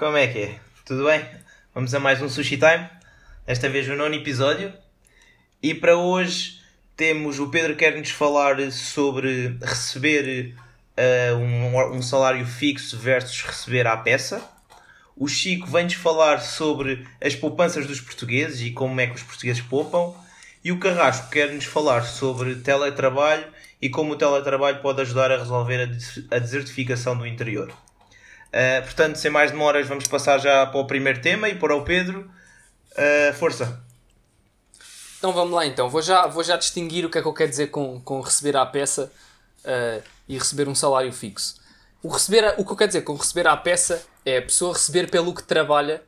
Como é que é? Tudo bem? Vamos a mais um Sushi Time. Esta vez o nono episódio. E para hoje temos o Pedro quer nos falar sobre receber uh, um, um salário fixo versus receber à peça. O Chico vem-nos falar sobre as poupanças dos portugueses e como é que os portugueses poupam. E o Carrasco quer-nos falar sobre teletrabalho e como o teletrabalho pode ajudar a resolver a desertificação do interior. Uh, portanto, sem mais demoras, vamos passar já para o primeiro tema e para o Pedro. Uh, força! Então vamos lá então. Vou já, vou já distinguir o que é que eu quero dizer com, com receber à peça uh, e receber um salário fixo. O, receber a, o que eu quero dizer com receber à peça é a pessoa receber pelo que trabalha.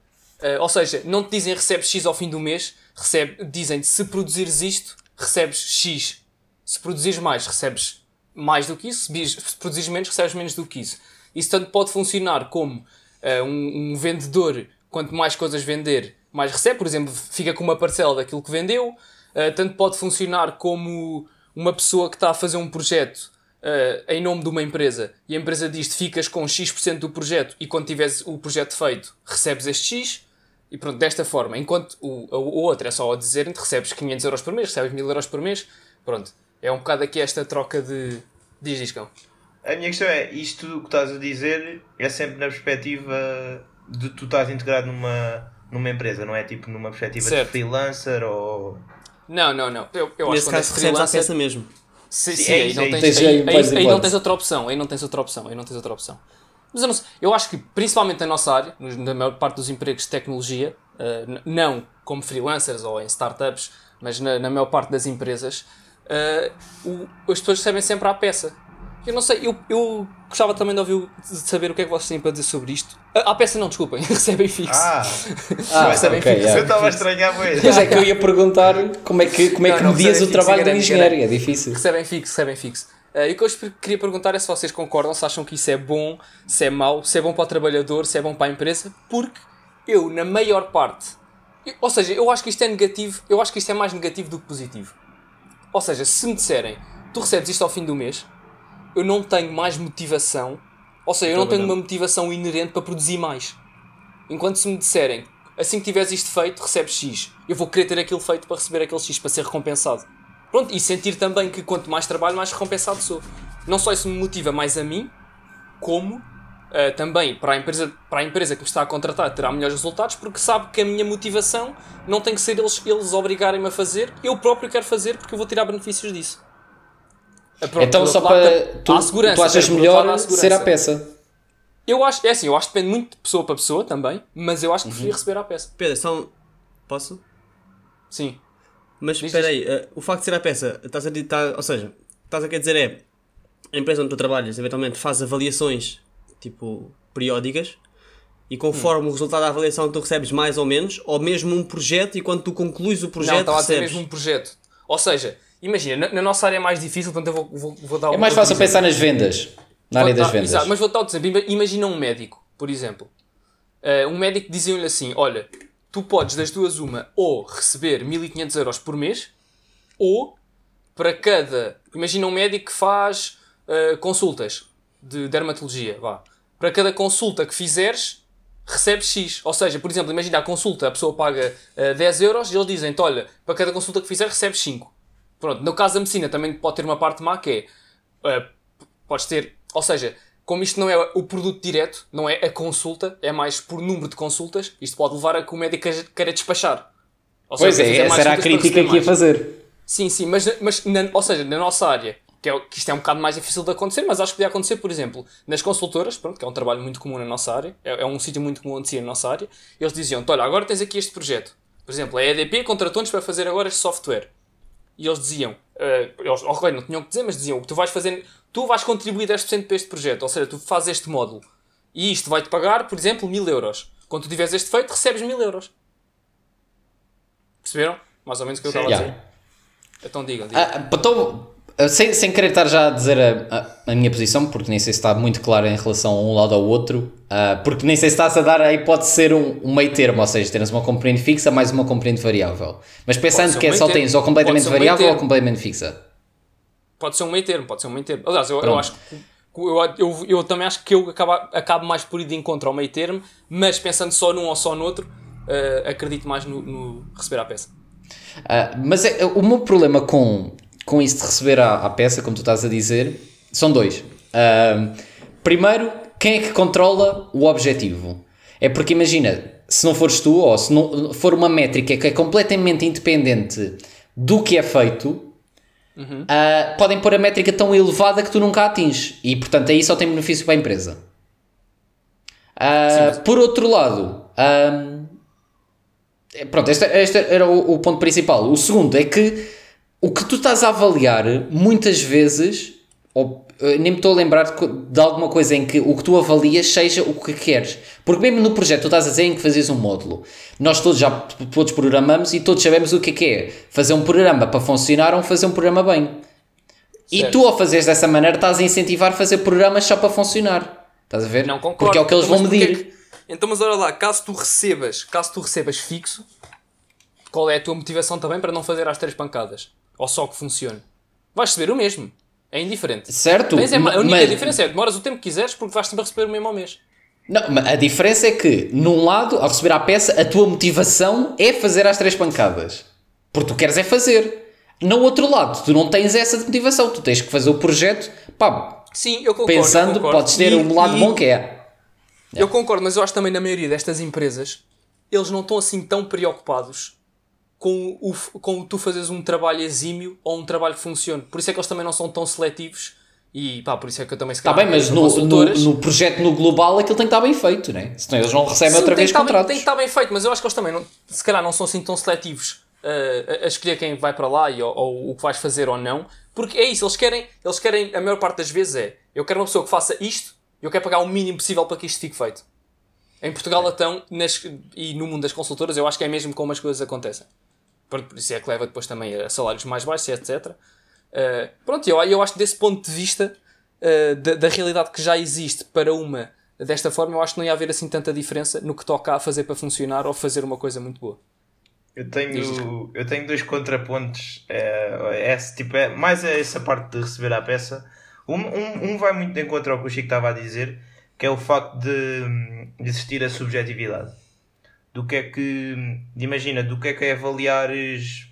ou seja, não te dizem recebes X ao fim do mês, recebe, dizem-te se produzires isto, recebes X. Se produzires mais, recebes mais do que isso. Se produzires menos, recebes menos do que isso. Isso tanto pode funcionar como uh, um, um, vendedor, quanto mais coisas vender, mais recebe. Por exemplo, fica com uma parcela daquilo que vendeu. Uh, tanto pode funcionar como uma pessoa que está a fazer um projeto uh, em nome de uma empresa e a empresa diz ficas com X% do projeto e quando tiveres o projeto feito recebes este X. E pronto, desta forma. Enquanto o, o, o outro é só dizer recebes 500 euros por mês, recebes 1000 euros por mês. Pronto. É um bocado aqui esta troca de. Diz, Discão. A minha questão é, isto que estás a dizer é sempre na perspectiva de tu estás integrado numa, numa empresa, não é tipo numa perspectiva certo. de freelancer ou... Não, não, não. Eu, eu Nesse caso recebes freelancer... a peça mesmo. Sim, sim, sim aí, não tens, aí, aí, aí, aí não tens outra opção, aí não tens outra opção, aí não tens outra opção. Mas eu, não sei, eu acho que principalmente na nossa área, na maior parte dos empregos de tecnologia, uh, não como freelancers ou em startups, mas na, na maior parte das empresas, uh, o, as pessoas recebem sempre à peça. Eu não sei, eu, eu gostava também de ouvir de saber o que é que vocês têm para dizer sobre isto. A, a peça não, desculpem, recebem fixo. Ah, ah recebem okay, fixo. Yeah. Eu estava a estranhar muito. Mas é que eu ia perguntar como é que, como é que não, medias o trabalho da engenheiro, é difícil. Recebem fixo, recebem fixo. Uh, e o que eu queria perguntar é se vocês concordam, se acham que isso é bom, se é mau, se é bom para o trabalhador, se é bom para a empresa, porque eu, na maior parte, eu, ou seja, eu acho que isto é negativo, eu acho que isto é mais negativo do que positivo. Ou seja, se me disserem, tu recebes isto ao fim do mês, eu não tenho mais motivação, ou seja, eu não tenho uma motivação inerente para produzir mais. Enquanto se me disserem, assim que tiveres isto feito, recebes X, eu vou querer ter aquilo feito para receber aquele X, para ser recompensado. Pronto, e sentir também que quanto mais trabalho, mais recompensado sou. Não só isso me motiva mais a mim, como uh, também para a, empresa, para a empresa que me está a contratar terá melhores resultados, porque sabe que a minha motivação não tem que ser eles, eles obrigarem-me a fazer, eu próprio quero fazer porque eu vou tirar benefícios disso. É, pronto, então, só para. Tu, tu achas melhor ser a peça? Eu acho, é assim, eu acho que depende muito de pessoa para pessoa também, mas eu acho que uhum. preferia receber a peça. Pedro, só. Posso? Sim. Mas espera aí, uh, o facto de ser a peça, estás a tá, ou seja, estás a querer dizer é a empresa onde tu trabalhas eventualmente faz avaliações tipo periódicas e conforme hum. o resultado da avaliação tu recebes mais ou menos, ou mesmo um projeto e quando tu concluís o projeto. Não, estava a dizer mesmo um projeto. Ou seja, Imagina, na, na, nossa área é mais difícil, portanto eu vou, vou, vou dar É mais fácil pensar nas vendas. Na área das vendas. Exato, mas vou dar outro exemplo. Imagina um médico, por exemplo. Uh, um médico dizia-lhe assim: Olha, tu podes das duas uma, ou receber 1500 euros por mês, ou para cada. Imagina um médico que faz uh, consultas de dermatologia, vá. Para cada consulta que fizeres, recebes X. Ou seja, por exemplo, imagina a consulta, a pessoa paga uh, 10 euros e eles dizem-te: Olha, para cada consulta que fizeres, recebes 5. Pronto, no caso da medicina também pode ter uma parte má que é. Uh, podes ter. Ou seja, como isto não é o produto direto, não é a consulta, é mais por número de consultas, isto pode levar a que o médico queira despachar. Ou pois seja, é, essa era a crítica que ia fazer. Sim, sim, mas, mas na, ou seja, na nossa área, que, é, que isto é um bocado mais difícil de acontecer, mas acho que podia acontecer, por exemplo, nas consultoras, pronto, que é um trabalho muito comum na nossa área, é, é um sítio muito comum de si na nossa área, eles diziam olha, agora tens aqui este projeto. Por exemplo, a EDP contratou-nos para fazer agora este software e eles diziam, uh, eles, ok, não tinham que dizer, mas diziam, tu vais fazer, tu vais contribuir 10% para este projeto, ou seja, tu fazes este módulo. E isto vai-te pagar, por exemplo, mil euros. Quando tu tiveres este defeito, recebes mil euros. Perceberam? Mais ou menos o que eu estava a dizer. Então digam, digam. Ah, então, sem, sem querer estar já a dizer a, a, a, minha posição, porque nem sei se está muito claro em relação a um lado ao outro, uh, porque nem sei se está-se a dar a hipótese de ser um, um meio termo, ou seja, teres uma componente fixa mais uma componente variável. Mas pensando que é só tens ou completamente um variável ou completamente fixa. Pode ser um meio termo, pode ser um meio termo. Aliás, eu, eu acho que eu, eu, eu, também acho que eu acabo, acabo mais por ir de encontro ao meio termo, mas pensando só num ou só no outro, uh, acredito mais no, no, receber a peça. Uh, mas é, o meu problema com, com isso de receber a, a peça, como tu estás a dizer, são dois. Uh, primeiro, quem é que controla o objetivo? É porque imagina, se não fores tu, ou se não for uma métrica que é completamente independente do que é feito, Uhum. Uh, podem pôr a métrica tão elevada que tu nunca atinges e portanto aí só tem benefício para a empresa. Uh, Sim, Por outro lado, um, pronto, este, este era o, o, ponto principal. O segundo é que o que tu estás a avaliar muitas vezes, ou nem me estou a lembrar de, de, alguma coisa em que o que tu avalias seja o que queres. Porque mesmo no projeto tu estás a dizer em que fazes um módulo. Nós todos já todos programamos e todos sabemos o que é que é fazer um programa para funcionar ou fazer um programa bem. Certo. E tu ao fazeres dessa maneira estás a incentivar a fazer programas só para funcionar. Estás a ver? Não concordo. Porque é o que eles então, vão medir. É que... Então, mas olha lá, caso tu recebas, caso tu recebas fixo, qual é a tua motivação também para não fazer as três pancadas? Ou só que funcione? Vais receber o mesmo. É indiferente. Certo. Mas é, a única mas... diferença é demoras o tempo que quiseres porque vais sempre receber o mesmo ao mês. Não, a diferença é que, num lado, ao receber a peça, a tua motivação é fazer as três pancadas. Porque tu queres é fazer. No outro lado, tu não tens essa motivação. Tu tens que fazer o projeto, pá, Sim, eu concordo, pensando, eu concordo. podes ter e, um lado e... bom que é. Eu concordo, mas eu acho também na maioria destas empresas, eles não estão assim tão preocupados com, o, com tu fazeres um trabalho exímio ou um trabalho que funcione. Por isso é que eles também não são tão seletivos e pá, por isso é que eu também se Está bem, mas no, no, no, projeto no global aquilo tem que estar bem feito, né? Senão eles não recebem Sim, outra vez contratos. Bem, tem que estar bem feito, mas eu acho que eles também não, se calhar não são assim tão seletivos uh, a, escolher quem vai para lá e, ou, ou, o que vais fazer ou não, porque é isso, eles querem, eles querem, a maior parte das vezes é eu quero uma pessoa que faça isto e eu quero pagar o mínimo possível para que isto fique feito. Em Portugal, então, nas, e no mundo das consultoras, eu acho que é mesmo como as coisas acontecem. Por isso é que leva depois também a salários mais baixos, etc. Uh, pronto, eu, eu acho que desse ponto de vista uh, da, da, realidade que já existe para uma desta forma, eu acho que não ia haver assim tanta diferença no que toca a fazer para funcionar ou fazer uma coisa muito boa. Eu tenho, eu tenho dois contrapontos. É, é, tipo, é, mais é essa parte de receber a peça. Um, um, um vai muito de encontro ao que o Chico estava a dizer, que é o facto de, de existir a subjetividade do que é que. Imagina, do que é que é avaliares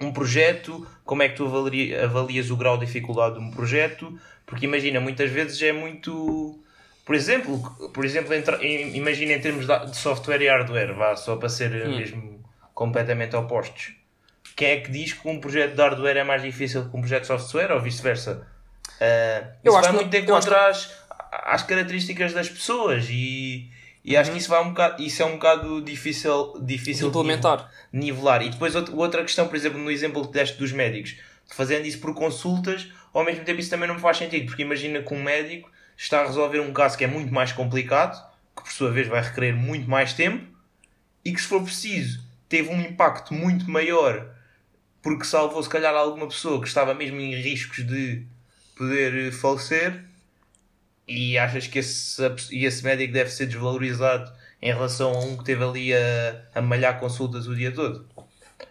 um projeto, como é que tu avalias o grau de dificuldade de um projeto, porque imagina, muitas vezes é muito. Por exemplo, por exemplo imagina em termos de software e hardware, vá, só para ser hum. mesmo completamente opostos. Quem é que diz que um projeto de hardware é mais difícil que um projeto de software ou vice-versa? Uh, isso vai muito de encontro às, às características das pessoas e, e acho que isso, vai um bocado, isso é um bocado difícil, difícil implementar. De nivelar. E depois outra questão, por exemplo, no exemplo que deste dos médicos, fazendo isso por consultas, ao mesmo tempo isso também não me faz sentido, porque imagina que um médico está a resolver um caso que é muito mais complicado, que por sua vez vai requerer muito mais tempo, e que se for preciso teve um impacto muito maior porque salvou se calhar alguma pessoa que estava mesmo em riscos de poder falecer e achas que esse, esse médico deve ser desvalorizado em relação a um que teve ali a, a malhar consultas o dia todo?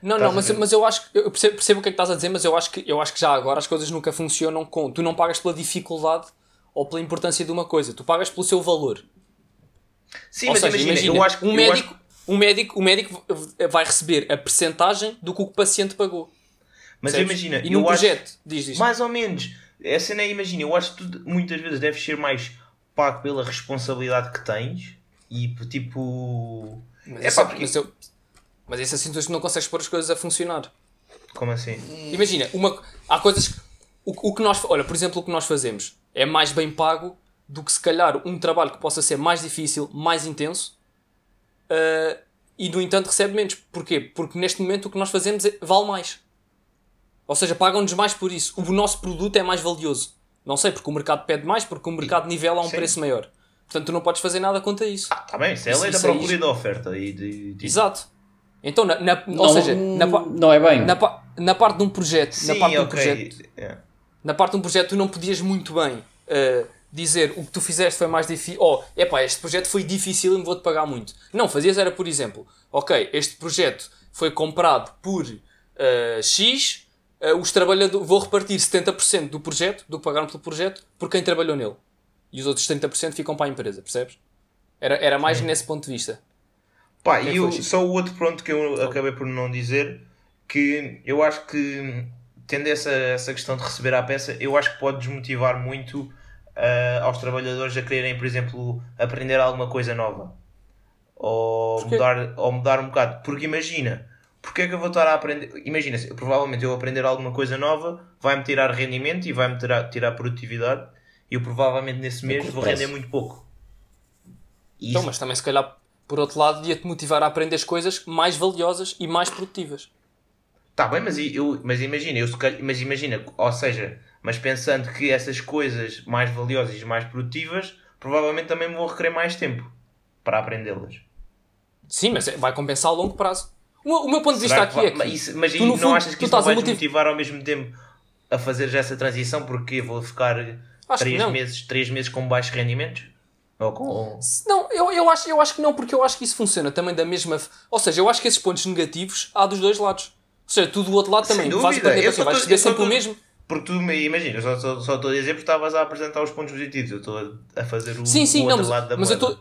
Não, não, mas, mas eu acho que eu percebo, percebo, o que é que estás a dizer, mas eu acho que eu acho que já agora as coisas nunca funcionam com. Tu não pagas pela dificuldade ou pela importância de uma coisa, tu pagas pelo seu valor. Sim, ou mas seja, imagina, imagina, eu acho que um médico, acho... um médico, um médico vai receber a percentagem do que o paciente pagou. Mas imagina, e num projeto, acho, diz isto. Mais ou menos a cena é, imagina, eu acho que tu muitas vezes deves ser mais pago pela responsabilidade que tens e tipo. Mas, é pá, porque... mas, eu... mas isso assim tu não consegues pôr as coisas a funcionar. Como assim? Imagina, uma... há coisas que. O, o que nós. Olha, por exemplo, o que nós fazemos é mais bem pago do que se calhar um trabalho que possa ser mais difícil, mais intenso uh, e no entanto recebe menos. Porquê? Porque neste momento o que nós fazemos é, vale mais. Ou seja, pagam-nos mais por isso. O nosso produto é mais valioso. Não sei, porque o mercado pede mais, porque o mercado nivela a um Sim. preço maior. Portanto, tu não podes fazer nada contra isso. Ah, tá bem, isso é a lei da aí- procura e da oferta. E de, de- Exato. Então, na, na- ou Não- seja, na, não é bem. na, na parte de um projeto, na Sim, parte de um projeto, é. na parte de um projeto tu não podias muito bem uh, dizer o que tu fizeste foi mais difícil, oh, epá, este projeto foi difícil e vou-te pagar muito. Não, fazias era, por exemplo, ok, este projeto foi comprado por uh, X, uh, os trabalhadores, vou repartir 70% do projeto, do que pagaram pelo projeto, por quem trabalhou nele. E os outros 30% ficam para a empresa, percebes? Era, era mais nesse ponto de vista. Pá, Quem e eu, só o outro ponto que eu acabei por não dizer, que eu acho que, tendo essa, essa questão de receber à peça, eu acho que pode desmotivar muito ah, aos trabalhadores a quererem, por exemplo, aprender alguma coisa nova. Ou Porquê? mudar, ou mudar um bocado. Porque imagina, porque é que eu vou estar a aprender... Imagina, se- provavelmente eu aprender alguma coisa nova vai-me tirar rendimento e vai-me tirar, tirar produtividade e eu provavelmente nesse mês vou render muito pouco. E Então, isso- mas também se calhar, por outro lado, ia-te motivar a aprender as coisas mais valiosas e mais produtivas. Tá bem, mas, eu, mas imagina, eu, mas imagina, ou seja, mas pensando que essas coisas mais valiosas e mais produtivas, provavelmente também me vou requerer mais tempo para aprendê-las. Sim, mas é- vai compensar a longo prazo. O, meu- o meu ponto de vista Será aqui vai- é que. Mas, isso- mas tu, não fundo, achas que isso não vai motiv- desmotivar ao mesmo tempo a fazer essa transição? Porque vou ficar Acho que 3 não. meses, três meses com baixos rendimentos? Ou com... Não, eu, eu, acho, eu acho que não, porque eu acho que isso funciona também da mesma. Ou seja, eu acho que esses pontos negativos há dos dois lados. Ou seja, tu do outro lado também dúvida, vais só quê? Vais receber sempre o tô- mesmo. Porque tu, me- imagina, eu só, só, só estou a dizer porque estavas a apresentar os pontos positivos. Eu estou a, fazer o, Sim, sim, o não, outro mas, lado da mas eu tô,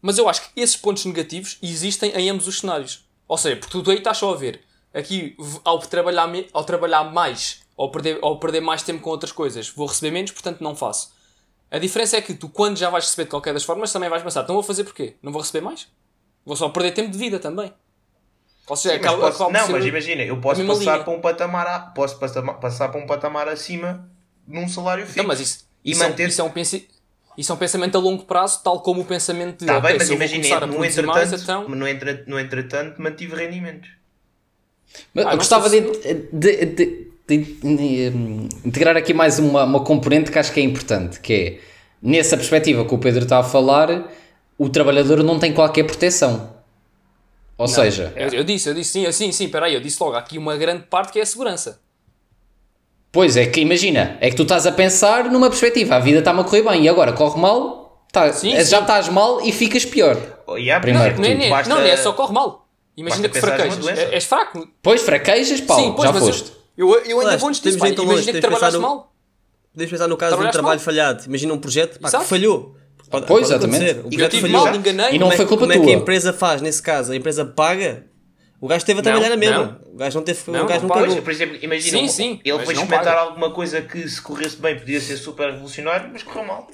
mas eu acho que esses pontos negativos existem em ambos os cenários. Ou seja, porque tu aí estás só a ver. Aqui, ao trabalhar, ao trabalhar mais, ou perder, ou perder mais tempo com outras coisas, vou receber menos, portanto não faço. A diferença é que tu, quando já vais receber de qualquer das formas, também vais pensar, então vou fazer porquê? Não vou receber mais? Vou só perder tempo de vida também. Ou seja, Sim, mas acaba- posso- não, mas imagina, eu posso passar linha. para um patamar, a- posso passar, passar para um patamar acima num salário fixo. Então, mas isso, E isso, é, um- manter- isso, é um isso é um pensamento a longo prazo, tal como o pensamento de Tá ok, bem, mas se imagina, começar a no entretanto, mais, então... no, entre- no entretanto mantive rendimentos. Mas Ah, eu não gostava sei de, de- de- de- de, integrar aqui mais uma, uma componente que acho que é importante, que é, nessa perspectiva que o Pedro está a falar, o trabalhador não tem qualquer proteção. Ou seja, Eu, eu disse, eu disse, sim, sim, sim, peraí, eu disse logo, há aqui uma grande parte que é a segurança. Pois é que imagina, é que tu estás a pensar numa perspectiva, a vida está-me a correr bem e agora corre mal, tá, Sim, já sim. estás mal e ficas pior. Oh, yeah, Primeiro Não é, nem- basta- não, é só corre mal. Imagina que fraquejas. É- És fraco. Pois fraquejas, Paulo, sim, pois, já eu- foste. eu, eu, ainda vou antes disso, temos pá, de ir tão imagina que trabalhaste no- mal. Podemos pensar no caso de um trabalho mal. falhado. Imagina um projeto pá, que falhou. Pode, Pois, pode exatamente. acontecer. O E eu projeto tive falhou. mal, enganei. E não foi culpa como é que tua. a empresa faz nesse caso? A empresa paga? O gajo esteve a Não, trabalhar na mesma. não. O gajo não teve. Não, o gajo não não paga. pagou. Pois, por exemplo, imagina, Sim, sim, ele foi não experimentar paga. alguma coisa que se corresse bem podia ser super revolucionário, mas correu mal.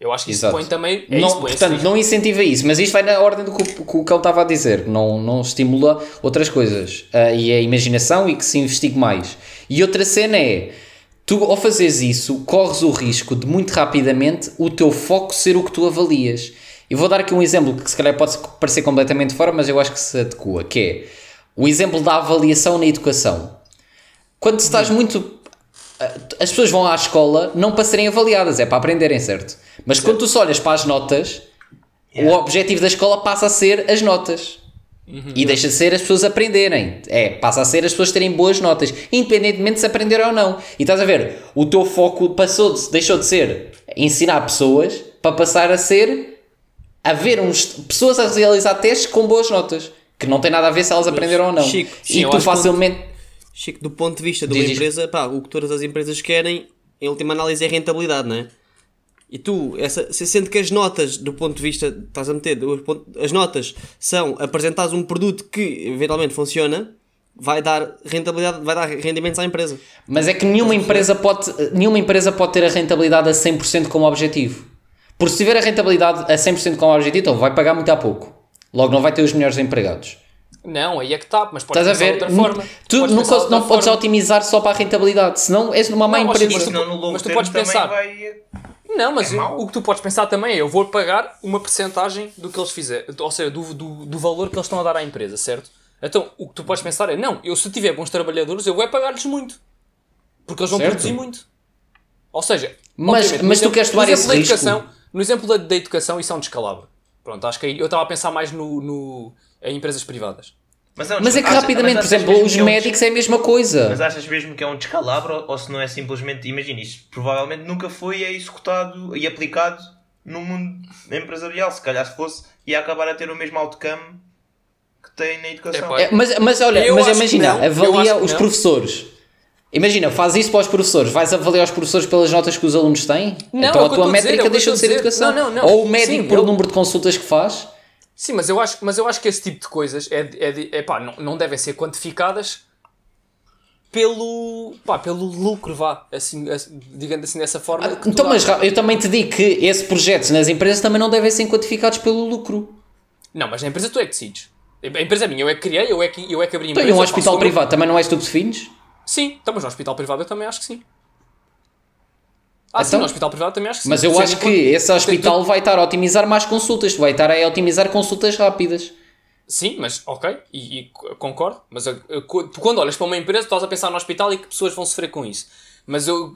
Eu acho que isso Exato. põe também. É não, isso, põe portanto, esse não incentiva isso, mas isto vai na ordem do que que o Cão estava a dizer, não, não estimula outras coisas Ah, e a imaginação e que se investigue mais. E outra cena é, tu ao fazeres isso, corres o risco de muito rapidamente o teu foco ser o que tu avalias. E vou dar aqui um exemplo que se calhar pode parecer completamente fora, mas eu acho que se adequa, que é o exemplo da avaliação na educação. Quando estás muito as pessoas vão à escola não para serem avaliadas, é para aprenderem, certo? Mas quando tu só olhas para as notas, o objetivo da escola passa a ser as notas. E deixa de ser as pessoas aprenderem. É, passa a ser as pessoas terem boas notas, independentemente de se aprenderam ou não. E estás a ver, o teu foco passou de, deixou de ser ensinar pessoas para passar a ser haver uns, pessoas a realizar testes com boas notas. Que não tem nada a ver se elas aprenderam ou não. Chico, sim, e tu facilmente. Chico, do ponto de vista de uma empresa, pá, o que todas as empresas querem, em última análise, é rentabilidade, não é? E tu, essa, se sendo que as notas, do ponto de vista, estás a meter, as notas são apresentares um produto que eventualmente funciona, vai dar rentabilidade, vai dar rendimentos à empresa. Mas é que nenhuma empresa pode, nenhuma empresa pode ter a rentabilidade a 100% como objetivo. Porque se tiver a rentabilidade a 100% como objetivo, então vai pagar muito a pouco. Logo não vai ter os melhores empregados. Não, aí é que está, mas podes Estás a pensar ver? de outra forma. Tu Podes não, cons- não podes otimizar só para a rentabilidade, senão és numa má Não, empresa. mas tu- não no longo mas tu podes pensar. vai... Não, mas É o, o que tu podes pensar também é: eu vou pagar uma percentagem do que eles fizerem, ou seja, do, do, do valor que eles estão a dar à empresa, certo? Então, o que tu podes pensar é: não, eu se tiver bons trabalhadores, eu vou é pagar-lhes muito. Porque eles vão Certo. produzir muito. Ou seja, Mas- mas tu queres tomar esse risco? No exemplo da, da educação, isso é um descalabro. Pronto, acho que aí, eu estava a pensar mais no, no, em empresas privadas. Mas é, um Mas é que rapidamente, por exemplo, os que é um médicos é a mesma coisa. Mas achas mesmo que é um descalabro ou- ou se não é simplesmente. Imagina, isto provavelmente nunca foi executado e aplicado no mundo empresarial. Se calhar se fosse, ia acabar a ter o mesmo outcome que tem na educação. É, mas, mas olha, Eu mas imagina, avalia os não. professores. Imagina, faz isso para os professores. Vais avaliar os professores pelas notas que os alunos têm? Não, então é a tua estou a dizer, métrica é deixa de ser dizer. educação. Não, não, não. Ou o médico Sim, por eu- número de consultas que faz. Sim, mas eu acho, mas eu acho que esse tipo de coisas é, é, de- epá, não, não devem ser quantificadas pelo, pá, pelo lucro, vá, assim, assim, digamos assim, dessa forma. tu Então, mas eu também te digo que esses projetos nas empresas também não devem ser quantificados pelo lucro. Não, mas na empresa tu é que decides. A empresa é minha, eu é que criei, eu é que, eu é que abri a Então, empresa. e um pá, hospital privado também não és tu que defines? Sim, então, mas no hospital privado eu também acho que sim. Ah, sim, Então? no hospital privado também acho que sim. Mas eu acho que esse hospital vai estar a otimizar mais consultas, vai estar a otimizar consultas rápidas. Sim, mas ok, e, e concordo. Mas eu- eu- tu quando olhas para uma empresa, estás a pensar no hospital e que pessoas vão sofrer com isso. Mas eu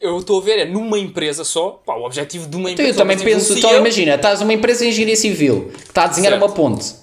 eu- estou a ver, é numa empresa só, pá, o objetivo de uma Então empresa. eu também penso, então imagina, estás uma empresa de engenharia civil que está a desenhar Certo. uma ponte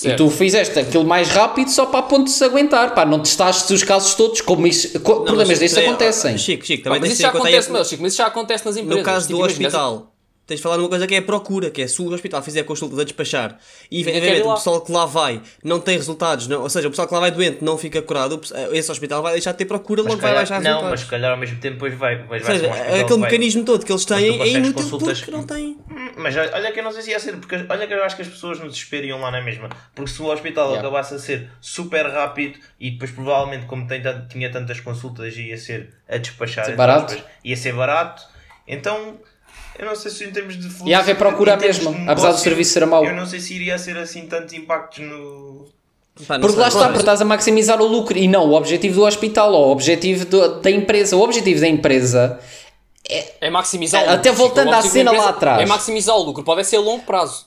e Certo. tu fizeste aquilo mais rápido só para a ponte se aguentar, pá, não testaste os casos todos, como isso, Não, problemas mas destes acontecem. Chico, Chico, Pá, também mas tens isso de já acontece, aí- meu, Chico, mas isso já acontece nas empresas. No caso do Tipo, imagina, hospital, tens de falar de uma coisa que é a procura, que é se o hospital fizer consultas a despachar e ir o pessoal que lá vai não tem resultados, não- ou seja, o pessoal que lá vai doente não fica curado, pe- esse hospital vai deixar de ter procura, Mas logo se vai calhar- baixar não, mas resultados. se calhar ao mesmo tempo depois vai, depois Ou vai ser seja, um aquele vai- mecanismo todo que eles têm é inútil consultas- porque não tem. Hum, Mas olha que eu não sei se ia ser, porque olha que eu acho que as pessoas no desespero iam lá na mesma. Porque se o hospital Yeah. acabasse a ser super rápido e depois provavelmente, como tem, tinha tantas consultas, ia ser a despachar, Ser aspas, ia ser barato, então eu não sei se em termos de fluxo. E haver procura mesmo, de apesar do serviço ser mau. Eu não sei se iria ser assim tanto impactos no. Pá, Porque lá está, porque estás a maximizar o lucro e não o objetivo do hospital ou o objetivo do- da empresa. O objetivo da empresa É maximizar o Até lucro. voltando O à cena lá empresa atrás. É maximizar o lucro, pode ser a longo prazo.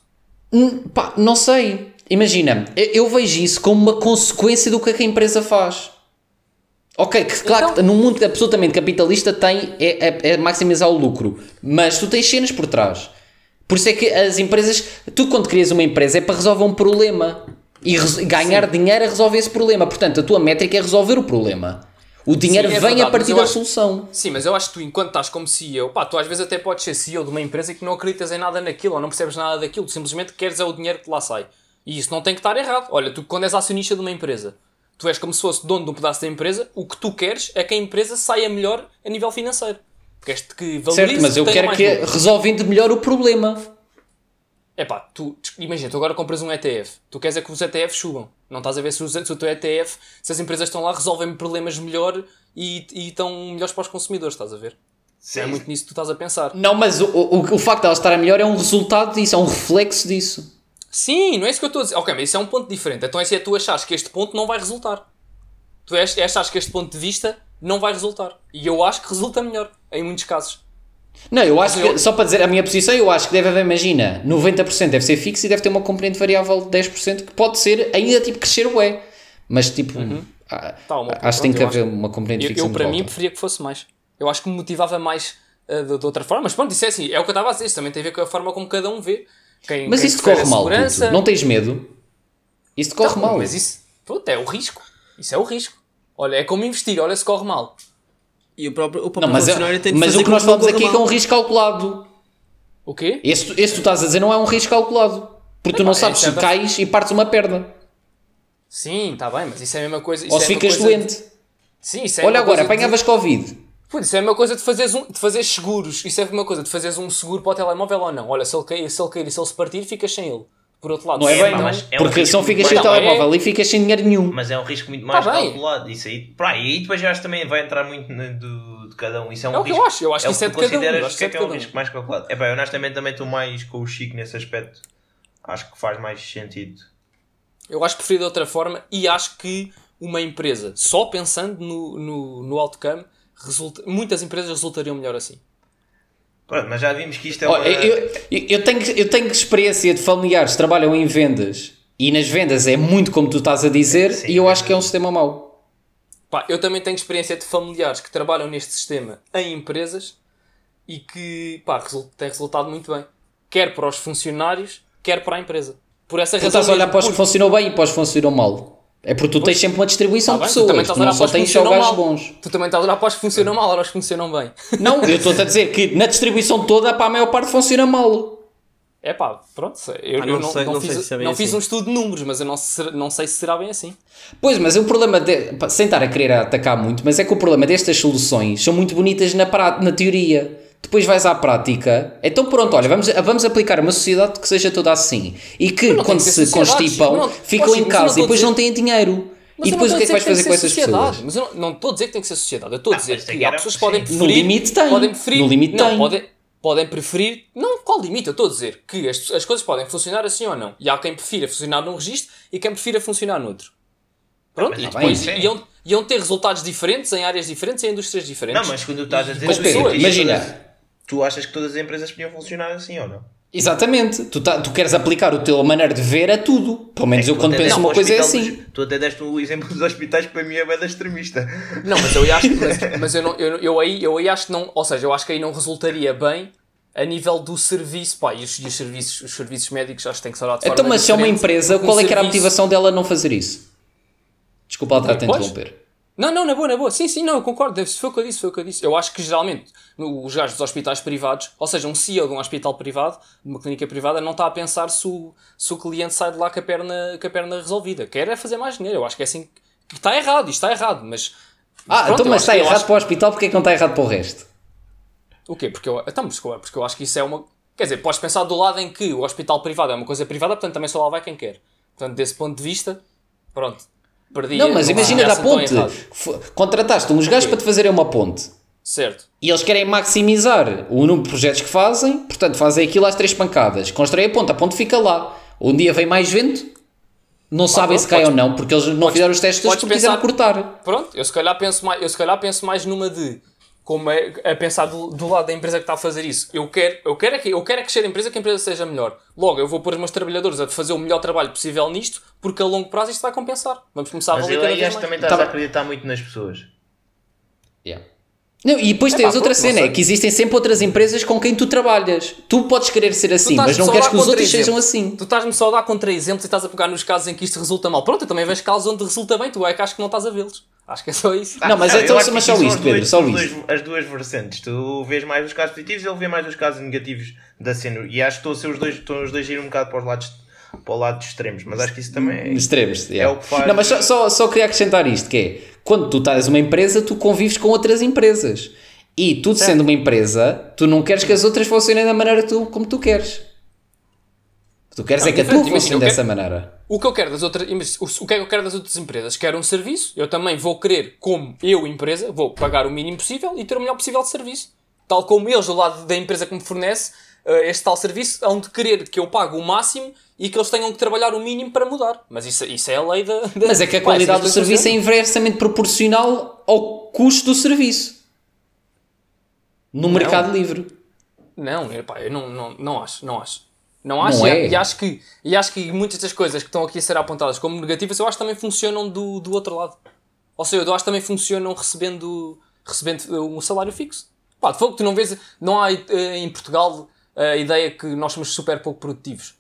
Hum, Pá, não sei. Imagina, eu- eu vejo isso como uma consequência do que é que a empresa faz. Ok, que claro Então- que num mundo absolutamente capitalista tem é, é- é maximizar o lucro, mas tu tens cenas por trás. Por isso é que as empresas, tu quando crias uma empresa é para resolver um problema e ganhar dinheiro é resolver esse problema. Portanto, a tua métrica é resolver o problema. O dinheiro Sim, é vem verdade, a partir da acho- solução. Sim, mas eu acho que tu, enquanto estás como CEO, pá, tu às vezes até podes ser CEO de uma empresa que não acreditas em nada naquilo ou não percebes nada daquilo, tu simplesmente queres é o dinheiro que lá sai. E isso não tem que estar errado. Olha, tu quando és acionista de uma empresa, tu és como se fosse dono de um pedaço da empresa, o que tu queres é que a empresa saia melhor a nível financeiro. Queres que valorize, Certo, mas eu quero que lucro. resolvendo melhor o problema. É pá, tu, imagina, tu agora compras um ETF, tu queres é que os ETFs subam. Não estás a ver se, os, se o teu ETF, se as empresas estão lá, resolvem problemas melhor e, e estão melhores para os consumidores, estás a ver? É muito nisso que tu estás a pensar. Não, mas o, o, o facto de ela estar a melhor é um resultado disso, é um reflexo disso. Sim, não é isso que eu estou a dizer. Ok, mas isso é um ponto diferente. Então é se é tu achares que este ponto não vai resultar. Tu achas que este ponto de vista não vai resultar. E eu acho que resulta melhor, em muitos casos. Não, eu acho que, só para dizer a minha posição, eu acho que deve haver, imagina, 90% deve ser fixo e deve ter uma componente variável de 10% que pode ser ainda tipo crescer o é. Mas tipo, ah, Tá, o meu ponto, acho que tem que haver uma componente Eu, fixa eu, para mim, preferia que fosse mais. Eu acho que me motivava mais uh, de, de outra forma. Mas pronto, isso é assim. É o que eu estava a dizer. Isso também tem a ver com a forma como cada um vê. Quem, Mas quem isso corre mal, puto. não tens medo? Isso te corre Não, mal. Mas isso, puto, é o risco. Isso é o risco. Olha, é como investir. Olha se corre mal. E o próprio, o próprio Não, mas, é- funcionário tem de mas fazer o que nós falamos aqui é que é um risco calculado. O quê? Esse, esse que tu estás a dizer não é um risco calculado. Porque tu não é sabes se cais e partes uma perna. Sim, está bem, mas isso é a mesma coisa. isso Ou é se ficas doente. de- Sim, isso é Olha agora, coisa de- apanhavas Covid. Putz, isso é a mesma coisa de fazeres, um, de fazeres seguros. Isso é a mesma coisa de fazeres um seguro para o telemóvel ou não. Olha, se ele cair, se ele cair e se ele se partir, ficas sem ele. Por outro lado, Não é se bem, não, mas é um Porque risco se não ficas sem mais- telemóvel e ficas sem dinheiro nenhum. Mas é um risco muito mais Tá bem. calculado. Isso aí, e aí depois já acho que também vai entrar muito na- do, de cada um. Isso é um É o que eu risco. acho, eu acho que o isso é tu de cada um, consideras eu acho que é, que que é é um um. risco mais calculado. É pá, eu honestamente também estou mais com o Chico nesse aspecto. Acho que faz mais sentido. Eu acho que prefiro de outra forma e acho que uma empresa, só pensando no, no, no outcome, resulta, muitas empresas resultariam melhor assim. Pronto, mas já vimos que isto é uma... eu, eu, eu tenho, eu tenho experiência de familiares que trabalham em vendas e nas vendas é muito como tu estás a dizer Sim, e eu acho que é um sistema mau. Pá, eu também tenho experiência de familiares que trabalham neste sistema em empresas e que pá, result- tem resultado muito bem. Quer para os funcionários, quer para a empresa. Por essa Tu razão. estás a olhar para os que funcionam bem e para os que funcionam mal. É porque tu tens sempre uma distribuição Tá de bem, tu também pessoas. estás a não olhar só para os que funcionam mal. bons. Tu também estás a olhar para os que funcionam mal, ou aos que funcionam bem. Não, eu estou-te a dizer que na distribuição toda, para a maior parte funciona mal. É pá, pronto. Eu, Ah, eu não não, sei- não não sei fiz, se é não fiz assim. um estudo de números, mas eu não, não sei se será bem assim. Pois, mas o problema, de, sem estar a querer atacar muito, mas é que o problema destas soluções são muito bonitas na, na teoria. Depois vais à prática, então pronto, olha, vamos, vamos aplicar uma sociedade que seja toda assim. E que quando se constipam, não- ficam Poxa, em casa e depois dizer- não têm dinheiro. Mas E depois o que é que vais fazer com essas pessoas? Mas eu não, não estou a dizer que tem que ser sociedade. Eu estou a dizer que que há pessoas que podem No preferir. limite tem. Podem preferir. No limite não, tem. Podem, podem preferir. Não, qual limite? Eu estou a dizer que as, as coisas podem funcionar assim ou não. E há quem prefira funcionar num registro e quem prefira funcionar noutro. Pronto, e depois bem, iam, iam ter resultados diferentes em áreas diferentes, em indústrias diferentes. Não, mas quando tu estás a dizer Mas, imagina. Tu achas que todas as empresas podiam funcionar assim ou não? Exatamente. Tu, tá- tu queres aplicar o teu maneira de ver a tudo. Pelo menos eu Tu quando penso uma coisa é assim. dos- tu até deste o exemplo dos hospitais que para mim é bem extremista. Não, mas eu acho mas, mas eu, não, eu, eu, aí, eu aí acho que não. Ou seja, eu acho que aí não resultaria bem a nível do serviço. Pá, e os, e os serviços, os serviços médicos acho que tem que ser de forma Então, mas se é uma empresa, qual é que era a motivação dela não fazer isso? Desculpa lá estar a interromper. Não, não, na boa, na boa. Sim, sim, não, eu concordo. Foi o que eu disse, foi o que eu disse. Eu acho que geralmente os gajos dos hospitais privados, ou seja, um CEO de um hospital privado, de uma clínica privada, não está a pensar se o, se o cliente sai de lá com a, perna, com a perna resolvida. Quer é fazer mais dinheiro. Eu acho que é assim que está errado, isto está errado, mas. Ah, pronto, então mas está errado acho- para o hospital, porque é que não está errado para o resto? O quê? Porque eu, então, porque eu acho que isso é uma. Quer dizer, podes pensar do lado em que o hospital privado é uma coisa privada, portanto também só lá vai quem quer. Portanto, desse ponto de vista, pronto. Perdi Não, mas imagina da tão ponte. Contrataste uns gajos para te fazerem uma ponte. Certo. E eles querem maximizar o número de projetos que fazem, portanto fazem aquilo às três pancadas. Constroem a ponte, a ponte fica lá. Um dia vem mais vento, não sabem se cai podes- ou não, porque eles não fizeram os testes podes porque quiseram pensar- cortar. Pronto, eu se calhar penso mais, eu se calhar penso mais numa de como é a pensar do, do lado da empresa que está a fazer isso. Eu quero, eu quero é que eu quero é crescer a empresa que a empresa seja melhor. Logo, eu vou pôr os meus trabalhadores a fazer o melhor trabalho possível nisto, porque a longo prazo isto vai compensar. Vamos começar a Mas valer eu cada vez acho que mais. também estás Tá a acreditar muito nas pessoas. Yeah. Não, e depois Epá, tens outra pronto, não cena, é que existem sempre outras empresas com quem tu trabalhas. Tu podes querer ser assim, mas não queres que os outros contra-exemplos. sejam assim. Tu estás-me só a dar contra-exemplos e estás a pegar nos casos em que isto resulta mal. Pronto, eu também vejo casos onde resulta bem, tu é que acho que não estás a vê-los. Acho que é só isso. Não, mas eu então, mas só isto, os Pedro, só isto. dois- As duas vertentes. Tu vês mais os casos positivos e ele vê mais os casos negativos da cena. E acho que estão a ser os dois, estão os dois a ir um bocado para os lados, para o lado dos extremos. Mas acho que isso também é. Extremos, yeah. o que faz- Não, mas só, só, só queria acrescentar isto, que é, quando tu estás uma empresa, tu convives com outras empresas. E tu, sendo uma empresa, tu não queres que as outras funcionem da maneira tu, como tu queres. O que tu queres Não, é que a tua funcione eu dessa quero- maneira. O que eu quero das outras, o que é que eu quero das outras empresas? Quero um serviço, eu também vou querer, como eu, empresa, vou pagar o mínimo possível e ter o melhor possível de serviço. Tal como eles, do lado da empresa que me fornece este tal serviço, hão de querer que eu pague o máximo e que eles tenham que trabalhar o mínimo para mudar. Mas isso, isso é a lei da. da- Mas é que a Pá, qualidade do serviço é inversamente proporcional ao custo do serviço. No mercado livre. Não, epá, eu não, não, não acho, não acho. Não acho Não e, é? e acho que, e acho que muitas das coisas que estão aqui a ser apontadas como negativas, eu acho que também funcionam do, do outro lado. Ou seja, eu acho que também funcionam recebendo, recebendo um salário fixo. Pá, de fogo, tu não vês, não há eh, em Portugal a ideia que nós somos super pouco produtivos.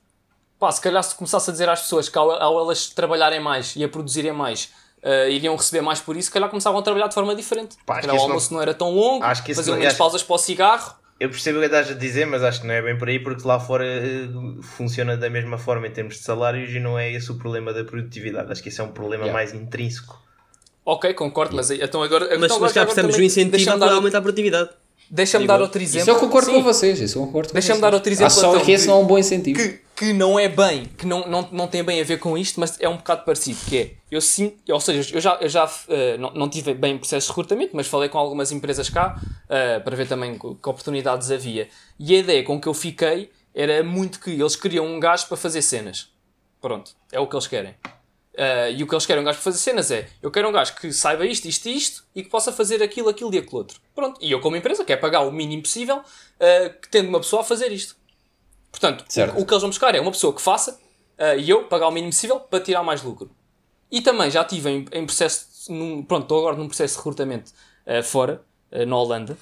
Pá, se calhar se começasse a dizer às pessoas que ao, ao elas trabalharem mais e a produzirem mais, eh, iriam receber mais por isso, se calhar começavam a trabalhar de forma diferente. Pá, o almoço não- não... era tão longo, Acho que faziam menos acho- pausas para o cigarro. Eu percebo o que estás a dizer, mas acho que não é bem por aí, porque lá fora eh, funciona da mesma forma em termos de salários e não é esse o problema da produtividade. Acho que esse é um problema Yeah. mais intrínseco. Ok, concordo, mas aí- então agora. Mas, então mas cá agora precisamos de um também incentivo para aumentar a produtividade. Deixa-me dar outro exemplo. Isso eu concordo Sim, com vocês. Isso eu concordo com Deixa-me dar outro exemplo, Acho só então, que esse não é um bom incentivo. Que, que não é bem, que não, não, não tem bem a ver com isto, mas é um bocado parecido. Que é, eu sinto, ou seja, eu já, eu já eh, não, não tive bem processo de recrutamento, mas falei com algumas empresas cá eh, para ver também que, que oportunidades havia. E a ideia com que eu fiquei era muito que eles queriam um gajo para fazer cenas. Pronto, é o que eles querem. Uh, e o que eles querem um gajo para fazer cenas é eu quero um gajo que saiba isto, isto e isto e que possa fazer aquilo, aquilo e aquilo outro. Pronto. E eu, como empresa, quero pagar o mínimo possível uh, que tendo uma pessoa a fazer isto. Portanto, Certo. o, o que eles vão buscar é uma pessoa que faça uh, e eu pagar o mínimo possível para tirar mais lucro. E também já estive em, em processo, num, pronto, estou agora num processo de recrutamento uh, fora, uh, na Holanda,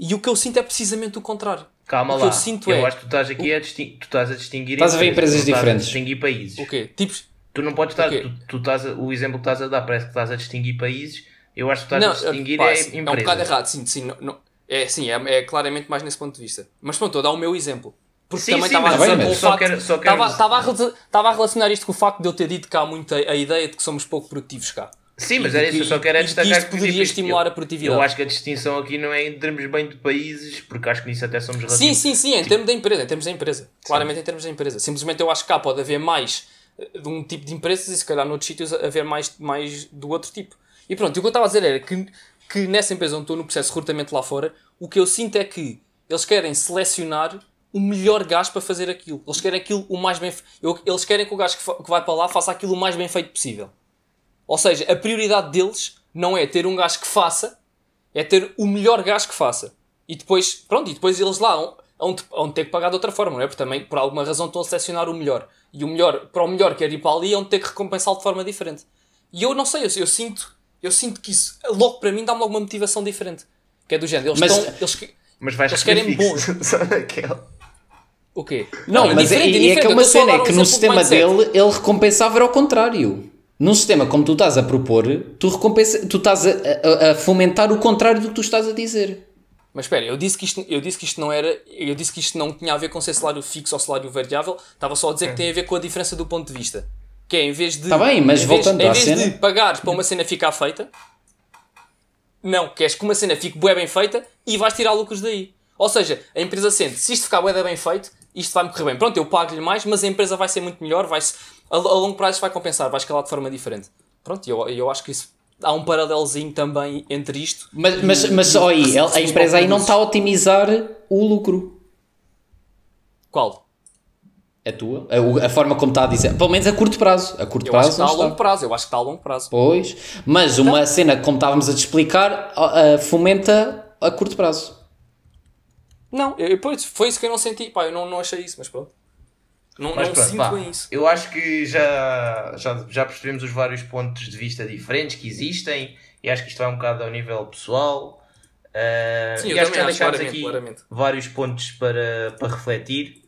E o que eu sinto é precisamente o contrário. Calma O que lá. eu sinto eu é- acho que tu estás aqui a, distin- tu estás a distinguir Estás a ver empresas não estás diferentes. a distinguir países. O quê? Tipos. Tu não podes estar. Tu, tu estás o exemplo que estás a dar parece que estás a distinguir países. Eu acho que tu estás Não, a distinguir pá, é, sim, é um bocado errado, sim, sim. Não, não- é, sim é, é claramente mais nesse ponto de vista. Mas pronto, estou a dar o meu exemplo. Porque Sim, também sim, estava a a, a relacionar isto com o facto de eu ter dito que há muito a, a ideia de que somos pouco produtivos cá. Sim, mas era que- isso. Eu só quero é e que destacar isto que, poderia tipo, estimular eu- a produtividade. Eu acho que a distinção aqui não é em termos bem de países, porque acho que nisso até somos Sim, relativos. sim, sim, em termos da empresa, em termos da empresa. Claramente em termos da empresa. Simplesmente eu acho que cá pode haver mais de um tipo de empresas e se calhar noutros sítios haver mais, mais do outro tipo. E pronto, o que eu estava a dizer era que, que nessa empresa onde estou no processo de recrutamento lá fora, o que eu sinto é que eles querem selecionar o melhor gajo para fazer aquilo. Eles querem aquilo o mais bem Eles querem que o gajo que, que vai para lá faça aquilo o mais bem feito possível. Ou seja, a prioridade deles não é ter um gajo que faça, é ter o melhor gajo que faça. E depois, pronto, e depois eles lá vão, vão ter que pagar de outra forma, não é? Porque também, por alguma razão, estão a selecionar o melhor. E o melhor, para o melhor que quer ir para ali, vão ter que recompensá-lo de forma diferente. E eu não sei, eu, eu sinto, eu sinto que isso, logo para mim, dá-me logo uma motivação diferente. Que é do género, eles Mas- estão. Eles, Mas vais Eles querem naquela. o quê? Não, é mas é, diferente, é, diferente, que é uma cena, é um que no exemplo de sistema mindset. dele ele recompensava era ao contrário. Num sistema como tu estás a propor, tu, recompensa, tu estás a, a- a fomentar o contrário do que tu estás a dizer. Mas espera, eu disse que isto, eu disse que isto não era, eu disse que isto não tinha a ver com ser salário fixo ou salário variável, estava só a dizer que tem a ver com a diferença do ponto de vista. Que é em vez de Tá bem, mas em voltando vez, à em vez cena- de pagares para uma cena ficar feita, não, queres que uma cena fique bué bem feita e vais tirar lucros daí. Ou seja, a empresa sente, se isto ficar bué bem feito, isto vai-me correr bem. Pronto, eu pago-lhe mais, mas a empresa vai ser muito melhor, vai a, a longo prazo vai compensar, vai escalar de forma diferente. Pronto, eu, eu acho que isso há um paralelozinho também entre isto. Mas, mas, mas só aí, a empresa aí não está a otimizar o lucro. Qual? A tua? A, a forma como está a dizer. Pelo menos a curto prazo. A curto Eu acho prazo que está a longo está. prazo, eu acho que está a longo prazo. Pois. Mas uma cena, como estávamos a te explicar, a- a- fomenta a curto prazo. Não, eu, pois, foi isso que eu não senti, pá, eu não, não achei isso, mas pronto. Não, Mas não pronto, sinto pá, bem isso. eu acho que já, já, já percebemos os vários pontos de vista diferentes que existem e acho que isto vai um bocado ao nível pessoal. Ah, Sim, e eu acho que já deixámos aqui claramente. vários pontos para, para refletir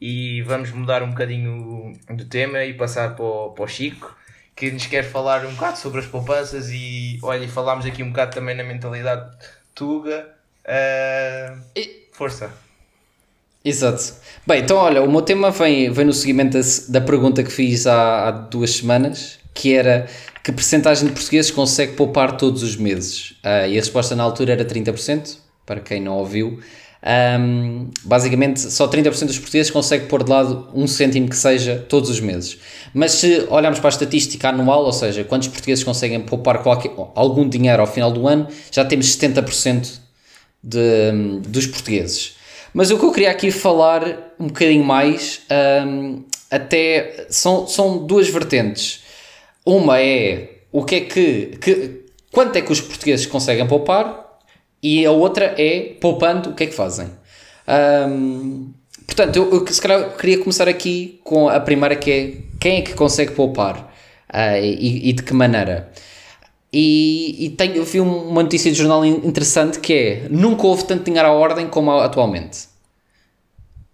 e vamos mudar um bocadinho do tema e passar para o, para o Chico que nos quer falar um bocado sobre as poupanças e olha, e falámos aqui um bocado também na mentalidade tuga. Ah, força. Exato. Bem, então olha, o meu tema vem, vem no seguimento da, da pergunta que fiz há, há duas semanas, que era que percentagem de portugueses consegue poupar todos os meses? Ah, e a resposta na altura era 30%, para quem não ouviu. Ahm, basicamente, só 30% dos portugueses consegue pôr de lado um cêntimo que seja todos os meses. Mas se olharmos para a estatística anual, ou seja, quantos portugueses conseguem poupar qualquer, algum dinheiro ao final do ano, já temos 70% de, dos portugueses. Mas o que eu queria aqui falar um bocadinho mais, hum, até são, são duas vertentes. Uma é o que é que, que quanto é que os portugueses conseguem poupar e a outra é poupando o que é que fazem. Hum, portanto, eu, eu se calhar queria começar aqui com a primeira que é quem é que consegue poupar Ah, e, e de que maneira. E, e tenho, vi um- uma notícia de jornal in- interessante que é nunca houve tanto dinheiro à ordem como atualmente.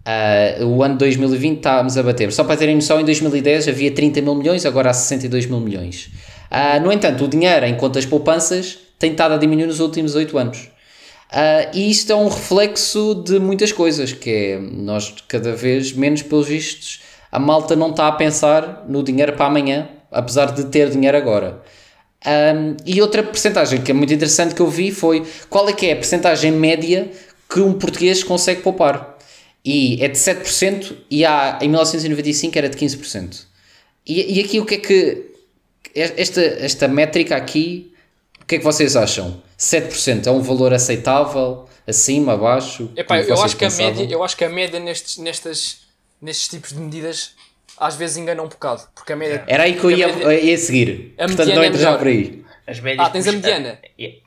Ah, o ano 2020 estávamos a bater. Só para terem noção, em 2010 havia 30 mil milhões, agora há 62 mil milhões. Ah, no entanto, o dinheiro em contas poupanças tem estado a diminuir nos últimos 8 anos. Ah, e isto é um reflexo de muitas coisas, que é nós cada vez menos, pelos vistos, a malta não está a pensar no dinheiro para amanhã, apesar de ter dinheiro agora. Um, e outra percentagem que é muito interessante que eu vi foi qual é que é a percentagem média que um português consegue poupar. E é de 7% e há, em 1995 era de 15%. E, e aqui o que é que... Esta, esta métrica aqui, o que é que vocês acham? 7% é um valor aceitável? Acima, abaixo? Epá, eu, acho que a média, eu acho que a média nestes, nestas, nestes tipos de medidas às vezes engana um bocado. Porque a média. Era aí que eu ia, a média- ia seguir. a Portanto, não é entra já melhor. por aí. As médias Ah, tens a mediana. Yeah.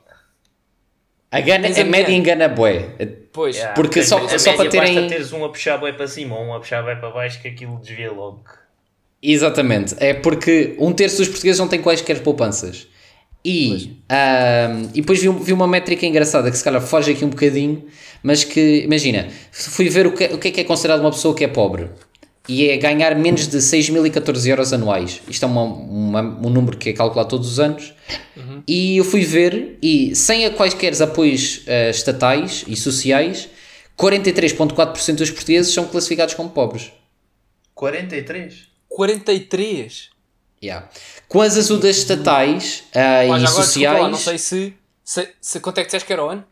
A, gana, Tens a a média engana bué. Pois. Yeah, Porque a só- a só para terem- Basta teres um a puxar bem para cima ou um a puxar bem para baixo que aquilo desvia logo. Exatamente. É porque um terço dos portugueses não tem quaisquer poupanças. E, ahm, e depois vi, um- vi uma métrica engraçada que se calhar foge aqui um bocadinho, mas que, imagina, fui ver o que, o que é que é considerado uma pessoa que é pobre. E é ganhar menos de 6.014 euros anuais. Isto é uma- uma- um número que é calculado todos os anos. E eu fui ver, e sem a quaisquer apoios eh, estatais e sociais, 43,4% dos portugueses são classificados como pobres. 43? 43? Yeah. Com as ajudas estatais ah, Pá, e agora, sociais. lá, não sei se, se, se- Quanto é que disseste que era o ano?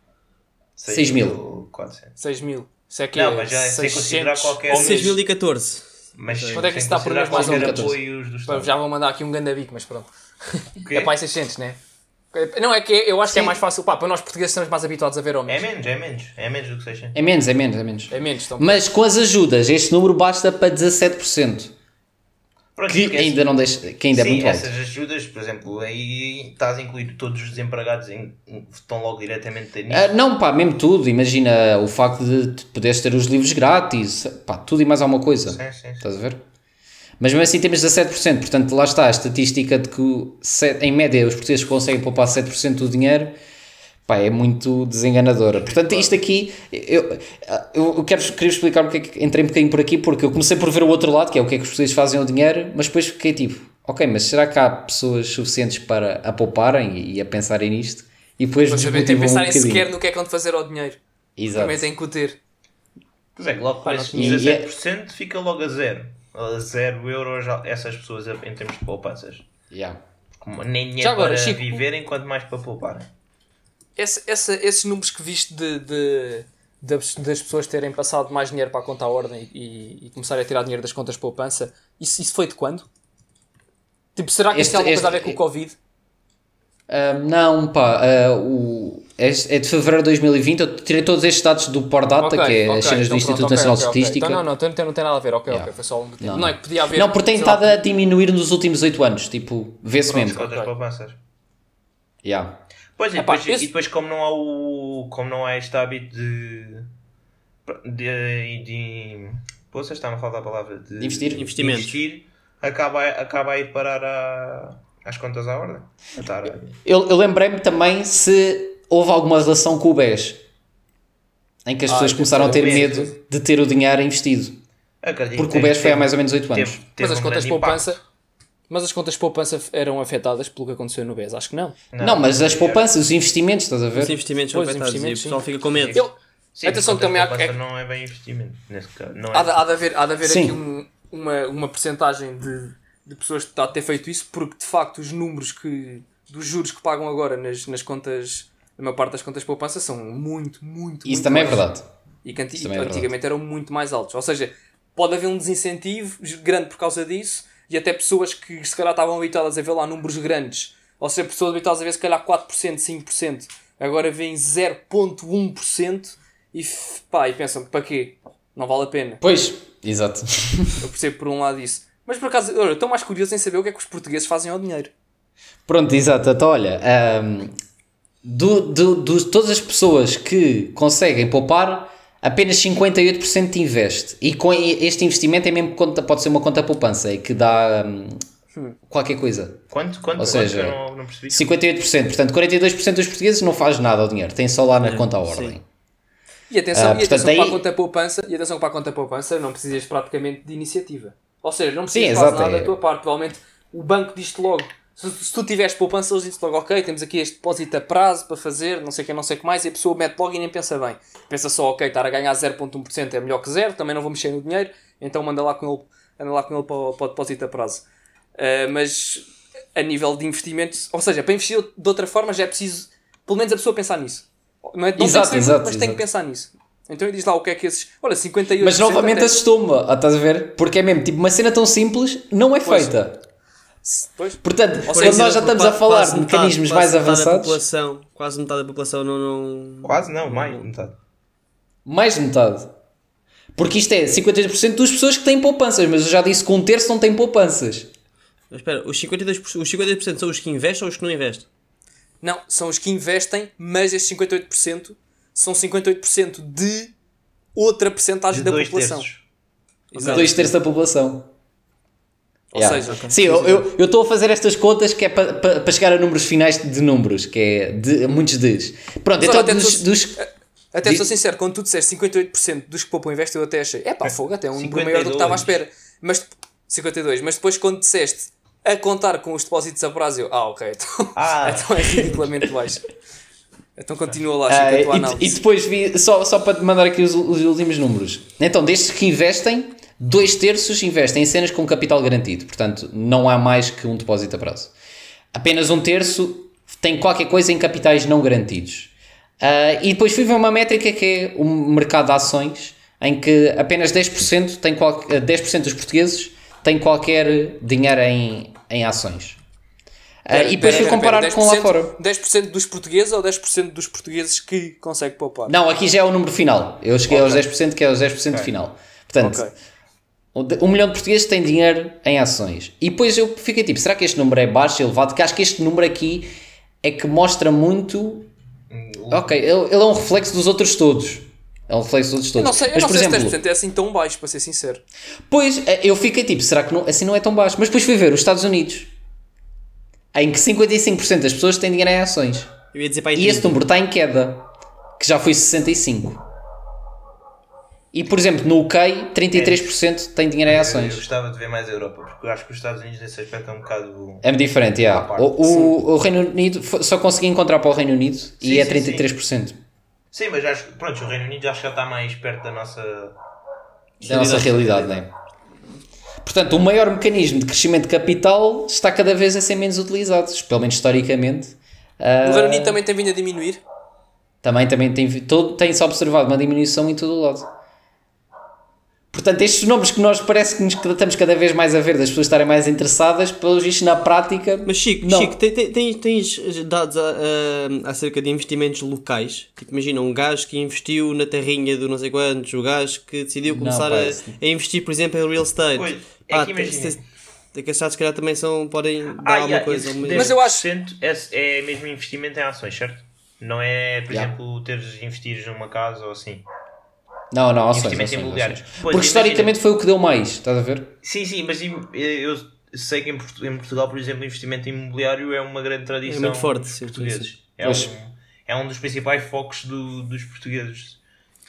6 mil. 400. 6 mil. Isso é que Não, é mas já é sem 600 considerar qualquer- mês. 6014. Mas Quanto é que isso dá por mês mais ou menos? Já vou mandar aqui um ganda bico, mas pronto. É para aí 600, né? Não, é que eu acho que é Sim. mais fácil. Pá, para nós portugueses estamos mais habituados a ver É homens. menos, é menos. É menos do que 600. É menos, é menos, é menos. É menos. Então, Mas com as ajudas, este número basta para 17%. Pronto, Que ainda, assim, não deixa, que ainda é sim, muito alto. essas ajudas, por exemplo, aí estás a incluir todos os desempregados em, estão logo diretamente nisso. Ah, não, pá, mesmo tudo. Imagina o facto de poderes ter os livros grátis, pá, tudo e mais alguma coisa. Sim, sim, sim. Estás a ver? Mas mesmo assim temos 17%, portanto lá está a estatística de que em média os portugueses conseguem poupar 7% do dinheiro, pá, é muito desenganadora. Portanto isto aqui, eu, eu, quero, queria explicar porque é que entrei um bocadinho por aqui, porque eu comecei por ver o outro lado, que é o que é que os portugueses fazem ao dinheiro, mas depois fiquei tipo, ok, mas será que há pessoas suficientes para a pouparem e a pensarem nisto? E depois Mas também tem um pensarem bocadinho. sequer no que é que vão de fazer ao dinheiro. Exato. Também tem que o ter. Pois é, que logo não esses tinha- 17% fica logo a zero. A zero euros essas pessoas em termos de poupanças. Yeah. Como Nem dinheiro Já agora, para Chico, viverem, quanto mais para pouparem. Esse- essa- esses números que viste de, de- das, das pessoas terem passado mais dinheiro para a conta à ordem e, e começarem a tirar dinheiro das contas poupança, isso, isso foi de quando? Tipo, será que Este- isto tem alguma coisa a ver com o Covid? Não, pá, ah, o, é, é de fevereiro de 2020. Eu tirei todos estes dados do Pordata, Ok, que é ok, as cenas do então Instituto pronto, ok, Nacional ok, de. Estatística. Então, não, não, então não tem, não tem nada a ver, ok, Yeah. ok, foi só um. Não, Não, é que podia haver. Não, porque tem estado a diminuir nos últimos 8 anos. Tipo, vê-se As mesmo. contas poupanças. Yeah. Pois e Epá, depois, esse- e depois como não há o. como não há este hábito de. de. de Poxa, está-me a faltar a palavra. De, De investir? de Investimentos. investir, acaba, acaba a ir parar a, às contas à ordem. A Eu, eu lembrei-me também se houve alguma relação com o BES. Em que as Ah, pessoas começaram a ter medo de ter o dinheiro investido. Acredito Porque que o BES foi há mais ou menos 8 anos. teve- teve Mas as um contas de poupança. Mas as contas de poupança eram afetadas pelo que aconteceu no BES? Acho que não. Não, mas as poupanças, os investimentos, estás a ver? Os investimentos são Pois, afetados e o investimentos, pessoal sim. fica com medo. Eu, Sim, Atenção que também há- poupança é- não é bem investimento. Nesse caso. Não há, de, é. há de haver, há de haver Sim. aqui um- uma, uma percentagem de, de pessoas que está a ter feito isso, porque de facto os números que, dos juros que pagam agora nas, nas contas, na maior parte das contas de poupança, são muito, muito, Isso muito também é baixos. verdade. E que anti- também é antigamente eram muito mais altos. Ou seja, pode haver um desincentivo grande por causa disso e até pessoas que se calhar estavam habituadas a ver lá números grandes, ou seja, pessoas habituadas a ver se calhar 4%, 5%, agora veem 0,1% e, pá, e pensam, para quê? Não vale a pena. Pois, exato. Eu percebo por um lado isso. Mas por acaso, olha, estou mais curioso em saber o que é que os portugueses fazem ao dinheiro. Pronto, exato. Então, olha, do, do, do- todas as pessoas que conseguem poupar, apenas 58% investe. E com este investimento é mesmo conta, pode ser uma conta poupança, é que dá hum, qualquer coisa. Quanto? Quanto? Ou seja, Quanto? Não, não percebi. 58%. Portanto, 42% dos portugueses não faz nada ao dinheiro, tem só lá na conta à ordem. sim. E atenção, Ah, e portanto, atenção para aí- a conta poupança, e atenção que para a conta poupança não precisas praticamente de iniciativa. Ou seja, não precisas Sim, fazer exato, nada é. da tua parte. Provavelmente o banco diz-te logo. Se, se tu tiveres poupança, eles dizem-te logo, ok, temos aqui este depósito a prazo para fazer, não sei o que, não sei o que mais, e a pessoa mete logo e nem pensa bem. Pensa só, ok, estar a ganhar 0.1% é melhor que zero, também não vou mexer no dinheiro, então manda lá com ele, anda lá com ele para, o- para o depósito a prazo. Ah, mas a nível de investimentos, ou seja, para investir de outra forma já é preciso, pelo menos a pessoa pensar nisso. Não é, não Exato, exato, muito, mas tem que exato. pensar nisso. Então diz lá o que é que esses. Olha, 58%. Mas novamente até- assustou-me, estás a ver? Porque é mesmo, tipo, uma cena tão simples não é Pois. feita. Pois. Portanto, quando seja, nós já estamos a falar de mecanismos quase mais metade da avançados, população, quase metade da população não. não... Quase não, mais metade. mais de metade. Porque isto é 52% das pessoas que têm poupanças, mas eu já disse que um terço não tem poupanças. Mas espera, os 52%, os 52% são os que investem ou os que não investem? Não, são os que investem, mas estes 58% são 58% de outra percentagem De da população. terços. Exato. Dois terços da população. Ou Yeah. seja, Sim, eu- eu eu estou a fazer estas contas que é para pa, pa chegar a números finais de números, que é de, muitos Ds. Pronto, Mas então olha, até dos, tu- dos- Até sou sincero, quando tu disseste 58% dos que poupam investem, eu até achei, é pá, fogo, até é um número maior do que estava à 52. espera. Mas 52, mas depois quando disseste a contar com os depósitos a prazo, eu, ah, ok, então, Ah. então é ridiculamente baixo. Então continua lá, Ah, Chico, a tua e, e análise. depois vi, só, só para te mandar aqui os, os últimos números. Então, destes que investem, dois terços investem em cenas com capital garantido. Portanto, não há mais que um depósito a prazo. Apenas um terço tem qualquer coisa em capitais não garantidos. Ah, e depois fui ver uma métrica que é o mercado de ações, em que apenas 10%, tem qual, ah, 10 dos portugueses têm qualquer dinheiro em, em ações. Ah, Espera, e depois fui comparar com lá 10%, fora. 10% dos portugueses ou 10% dos portugueses que consegue poupar? Não, aqui já é o número final. Eu cheguei aos 10%, que é os 10% final. Portanto, Ok. Um milhão de portugueses têm dinheiro em ações. E depois eu fiquei tipo, será que este número é baixo, elevado? Que acho que este número aqui é que mostra muito. Ok, ele, ele é um reflexo dos outros todos. É um reflexo dos outros Eu todos. não sei, eu Mas, não por sei exemplo, se 10% é assim tão baixo, para ser sincero. Pois, eh, eu fiquei tipo, será que não- assim não é tão baixo? Mas depois fui ver os Estados Unidos, em que 55% das pessoas têm dinheiro em ações. Eu ia dizer para aí E esse 30. número está em queda, que já foi 65%. E, por exemplo, no UK, 33% tem dinheiro em Eu ações. gostava de ver mais a Europa, porque eu acho que os Estados Unidos nesse aspecto é um bocado. É diferente, yeah. Parte, o, o, o Reino Unido, só consegui encontrar para o Reino Unido e Sim, é sim, 33% Sim, mas acho que pronto, o Reino Unido acho que já está mais perto da nossa. da nossa realidade, né? Portanto, o maior mecanismo de crescimento de capital está cada vez a ser menos utilizado, pelo menos historicamente. Ah, No Reino Unido também tem vindo a diminuir. Também, também tem, todo, tem-se observado uma diminuição em todo o lado. Portanto, estes números que nós parece que nos estamos cada vez mais a ver, das pessoas estarem mais interessadas, pelos vistos na prática. Mas Chico, não. Chico tem- tem- tens, tens dados a- a- acerca de investimentos locais? Tipo, imagina um gajo que investiu na terrinha do não sei quantos, o gajo que decidiu Não, começar pá, a, a investir, por exemplo, em real estate. Pois, é que imagina. que esses se calhar também são, podem dar Ah, alguma yeah, coisa. uma- Mas eu acho- 10% É, é mesmo investimento em ações, certo? Não é, por Yeah. exemplo, teres investires numa casa ou assim. Não, não, ações. Investimento ações, imobiliário. ações. Pois, Porque historicamente foi o que deu mais, estás a ver? Sim, sim, mas im- eu sei que em Portu- em Portugal, por exemplo, investimento imobiliário é uma grande tradição É muito forte, sim, portugueses. É um, é um dos principais focos do- dos portugueses.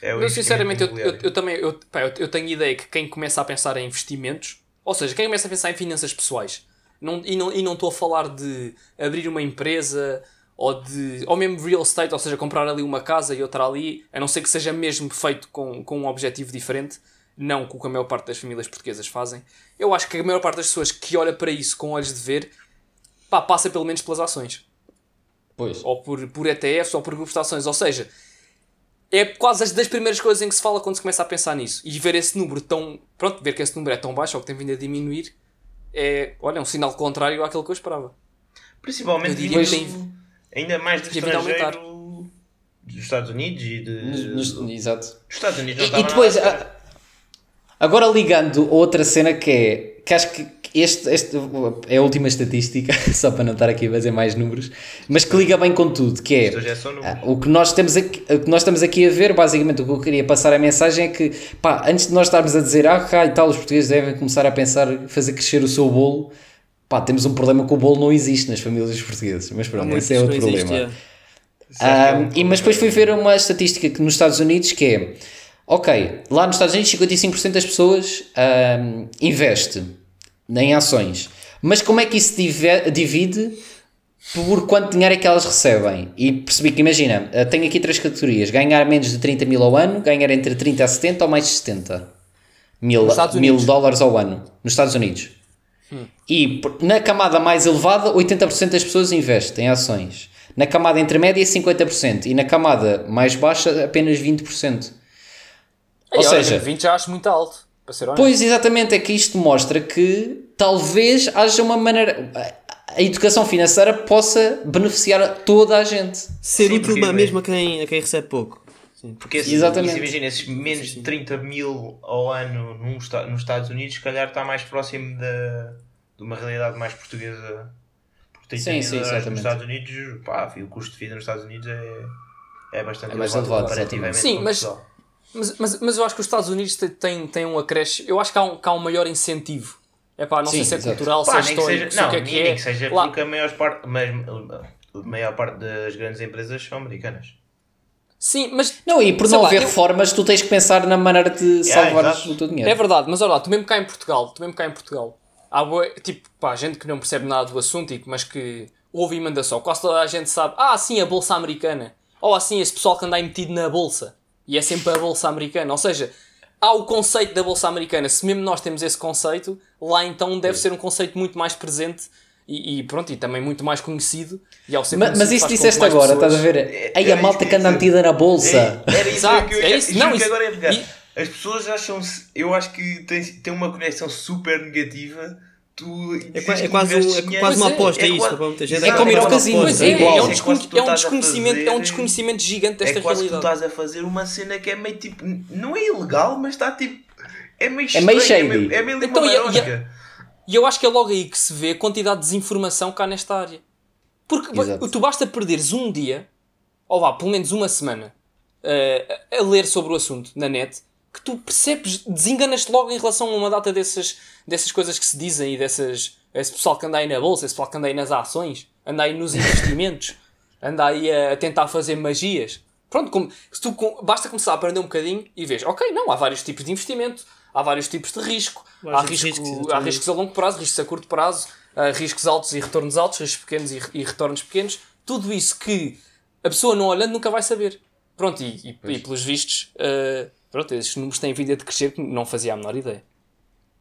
É sinceramente, eu, eu, eu também eu, pá, eu, eu tenho ideia que quem começa a pensar em investimentos, ou seja, quem começa a pensar em finanças pessoais, não, e não e não estou a falar de abrir uma empresa ou de ou mesmo real estate, ou seja, comprar ali uma casa e outra ali, a não ser que seja mesmo feito com, com um objetivo diferente, não com o que a maior parte das famílias portuguesas fazem. Eu acho que a maior parte das pessoas que olha para isso com olhos de ver, pá, passa pelo menos pelas ações Pois. ou por, por ETFs ou por grupos de ações. Ou seja, é quase as das primeiras coisas em que se fala quando se começa a pensar nisso. E ver esse número tão. Pronto, ver que esse número é tão baixo ou que tem vindo a diminuir é, olha, um sinal contrário àquilo que eu esperava. Principalmente Eu diria depois- que tem- ainda mais vindo a aumentar. estrangeiro dos Estados Unidos e de. Nos- nos- exato. Dos Estados Unidos não E, e depois, a- agora ligando a outra cena que é que acho que este, este é a última estatística, só para não estar aqui a fazer mais números, mas que liga bem com tudo, que é é ah, o que nós temos aqui, o que nós estamos aqui a ver, basicamente o que eu queria passar a mensagem é que, pá, antes de nós estarmos a dizer, ah, cá e tal, os portugueses devem começar a pensar fazer crescer o seu bolo, pá, temos um problema que o bolo não existe nas famílias dos portugueses, mas pronto, esse é outro problema. que é um Ah, e, mas depois fui ver uma estatística que nos Estados Unidos que é ok, lá nos Estados Unidos 55% das pessoas ah, investe em ações, mas como é que isso divide por quanto dinheiro é que elas recebem? E percebi que, imagina, ah, tenho aqui três categorias: ganhar menos de 30 mil ao ano, ganhar entre 30 a 70 ou mais de 70 mil, mil dólares ao ano nos Estados Unidos. E na camada mais elevada, 80% das pessoas investem em ações. Na camada intermédia, 50%. E na camada mais baixa, apenas 20%. Ou Ei, olha, seja, 20 já acho muito alto, para ser honesto. pois exatamente é que isto mostra que talvez haja uma maneira. a- A educação financeira possa beneficiar a toda a gente. Ser útil mesmo a quem, a quem recebe pouco. Sim. Porque esse, Exatamente. isso, imagina, esses menos de 30 mil ao ano num, nos Estados Unidos, se calhar está mais próximo da, de uma realidade mais portuguesa. Porque 30 Sim, mil sim, exatamente. nos Estados Unidos, pá, o custo de vida nos Estados Unidos é, é bastante É mais elevado, comparativamente Sim, mas-. Mas, mas, mas eu acho que os Estados Unidos têm, têm, um acréscimo. Eu acho que há um, que há um maior incentivo É pá, não Sim, sei se é exato. cultural, se Pá, é nem que histórico, seja, se é o não, que é que nem é. que seja Lá- porque a maior parte, mas, a maior parte das grandes empresas são americanas. Sim, mas Não, e por não haver eu- reformas, tu tens que pensar na maneira de salvar exato. o teu dinheiro. É verdade, mas olha lá, tu mesmo cá em Portugal, tu mesmo cá em Portugal, há tipo, pá, gente que não percebe nada do assunto, e que- mas que ouve e manda só. Quase toda a gente sabe, ah, sim, a bolsa americana. Ou assim, esse pessoal que anda aí metido na bolsa. E é sempre a bolsa americana. Ou seja, há o conceito da bolsa americana. Se mesmo nós temos esse conceito, lá então deve ser um conceito muito mais presente e, e pronto, e também muito mais conhecido. E ao ser Ma- Mas, conhecido isso disseste agora, pessoas- estás a ver? É- Aí era a malta isso que anda metida na bolsa. É, era isso Exato, que eu é ia isso. juro Não, isso- agora é pegar. e- As pessoas acham eu acho que têm, têm uma conexão super negativa. Tu É, é quase, um- é quase uma é, aposta, é, é isso. quase- gente. É como ir ao casino, é, É é um, É é um desconhecimento, é um desconhecimento gigante É desta quase que tu realidade. estás a fazer uma cena que é meio tipo. Não é ilegal, mas está tipo. É meio É meio estranho, shady. É meio, é meio Então, e- eu acho que é logo aí que se vê a quantidade de desinformação cá nesta área. Porque Exato. tu basta perderes um dia, ou vá, pelo menos uma semana, eh, a ler sobre o assunto na net, que tu percebes, desenganas-te logo em relação a uma data dessas, dessas coisas que se dizem e dessas. Esse pessoal que anda aí na bolsa, esse pessoal que anda aí nas ações, anda aí nos investimentos, anda aí a, tentar fazer magias. Pronto, como, se tu, com- basta começar a aprender um bocadinho e vês, ok, não, há vários tipos de investimento, há vários tipos de risco, há, risco, riscos, há riscos a longo prazo, riscos a curto prazo, há riscos altos e retornos altos, riscos pequenos e, e retornos pequenos. Tudo isso que a pessoa não olhando nunca vai saber. Pronto, e, e- e pelos vistos, uh, pronto, esses números têm vindo a decrescer que não fazia a menor ideia.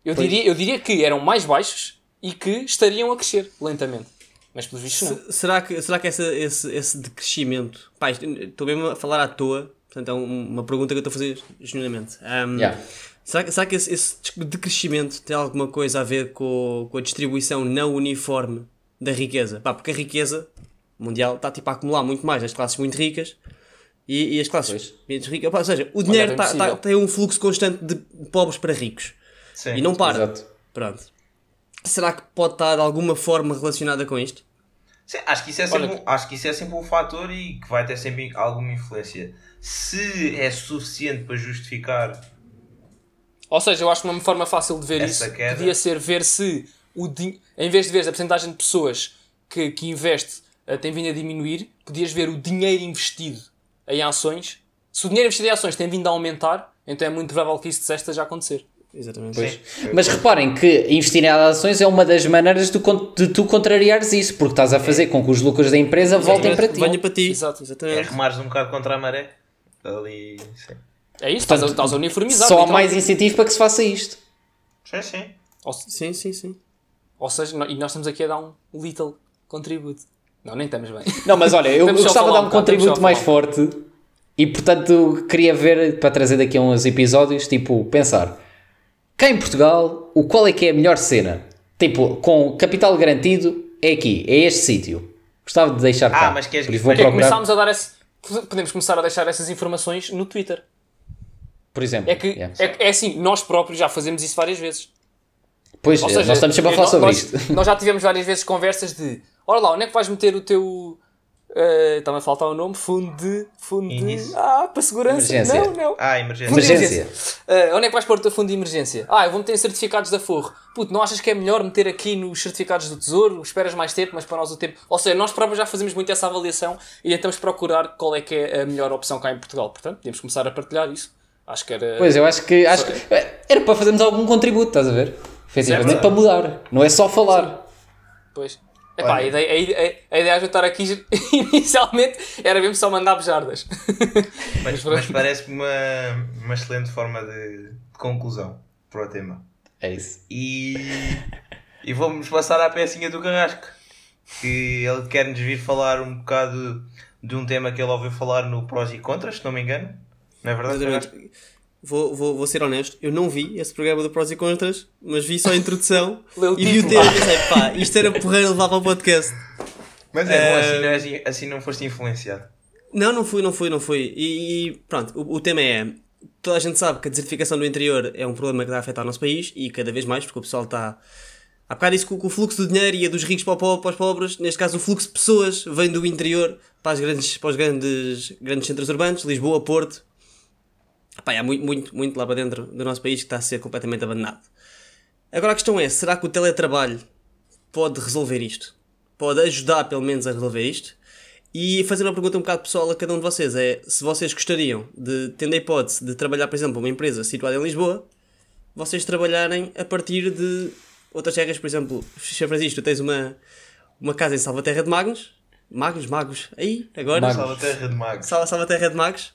Eu diria, eu diria que eram mais baixos e que estariam a crescer lentamente. Mas pelos vistos não. Se- Será que, será que essa, esse, esse decrescimento. Pá, estou mesmo a falar à toa, portanto é um- uma pergunta que eu estou a fazer genuinamente. Um, Yeah. Será, que- será que esse, esse decrescimento tem alguma coisa a ver com, com a distribuição não uniforme da riqueza? Pá, porque a riqueza mundial está tipo a acumular muito mais nas classes muito ricas e, e as classes Pois. menos ricas. Pá, ou seja, o dinheiro tá- tá- tem um fluxo constante de pobres para ricos Sim. e não para. Exato. Pronto. Será que pode estar de alguma forma relacionada com isto? Sim, acho, que isso é sempre, um, acho que isso é sempre um fator e que vai ter sempre alguma influência. Se é suficiente para justificar. Ou seja, eu acho que uma forma fácil de ver Essa isso queda. podia ser ver se, o din- em vez de ver a porcentagem de pessoas que, que investe eh, tem vindo a diminuir, podias ver o dinheiro investido em ações. Se o dinheiro investido em ações tem vindo a aumentar, então é muito provável que isso disseste já acontecer. Exatamente. Pois. Mas reparem que investir em ações é uma das maneiras de, de tu contrariares isso, porque estás a fazer com que os lucros da empresa voltem para ti. Venha para ti. Exato. É Exatamente. remares um bocado contra a maré. Ali. Sim. É isso, estás, a, Portanto, estás a uniformizar. Só há literalmente. mais incentivo para que se faça isto. Sim, sim. Ou, Sim, sim, sim. ou seja, no- e nós estamos aqui a dar um little contributo. Não, nem estamos bem. Não, mas olha, eu, gostava de dar um um contributo mais forte e, portanto, queria ver, para trazer daqui a uns episódios, tipo, pensar cá em Portugal, o qual é que é a melhor cena? Tipo, com capital garantido, é aqui, é este sítio. Gostava de deixar cá. Ah, mas queres- Porque procurar, começámos a dar esse, podemos começar a deixar essas informações no Twitter. Por exemplo. É que Yeah. é, é assim, nós próprios já fazemos isso várias vezes. Pois, Ou nós seja, estamos sempre a falar nós, sobre nós, isto. Nós já tivemos várias vezes conversas de olha lá, onde é que vais meter o teu. eh, Está-me a faltar o nome? Fundo de. Fundo de. Ah, para segurança. Emergência. Não, não. Ah, emergência. De Emergência. Eh, onde é que vais pôr o teu fundo de emergência? Ah, eu vou meter em certificados da Forro. Puto, não achas que é melhor meter aqui nos certificados do Tesouro? Esperas mais tempo, mas para nós o tempo. Ou seja, nós próprios já fazemos muito essa avaliação e tentamos procurar qual é que é a melhor opção cá em Portugal. Portanto, podemos começar a partilhar isso. Acho que era. Pois, eu acho que, acho que era para fazermos algum contributo, estás a ver? Efetivamente Certo. para mudar, não é só falar. Pois. Epá, a, ideia, a, ideia, a ideia de eu estar aqui inicialmente era mesmo só mandar bejardas. Mas, mas parece-me uma, uma excelente forma de, de conclusão para o tema. É isso. E, e vamos passar à pecinha do Carrasco. Que ele quer-nos vir falar um bocado de um tema que ele ouviu falar no Prós e Contras, se não me engano. Não é verdade, Carrasco? Exatamente. Vou, vou, vou ser honesto, eu não vi esse programa do Prós e Contras, mas vi só a introdução e vi o tema e pensei, pá, isto era porreiro levar para o podcast. Mas é bom, assim não, és- assim não foste influenciado. Não, não fui, não fui, não fui. E, e pronto, o, o tema é. Toda a gente sabe que a desertificação do interior é um problema que está a afetar o nosso país e cada vez mais, porque o pessoal está. Há bocado disse que o fluxo do dinheiro ia dos ricos para, pobre, para os pobres, neste caso o fluxo de pessoas vem do interior para, as grandes, para os grandes, grandes centros urbanos, Lisboa, Porto. Pá, há muito, muito, muito lá para dentro do nosso país que está a ser completamente abandonado. Agora a questão é, será que o teletrabalho pode resolver isto? Pode ajudar pelo menos a resolver isto? E fazer uma pergunta um bocado pessoal a cada um de vocês é se vocês gostariam de, tendo a hipótese de trabalhar, por exemplo, uma empresa situada em Lisboa, vocês trabalharem a partir de outras terras, por exemplo, Sr. Francisco, tens uma, uma casa em Salvaterra de Magos, Magos, Magos, aí, agora, Magos. Salva Terra de Magos. Salva, Salvaterra de Magos,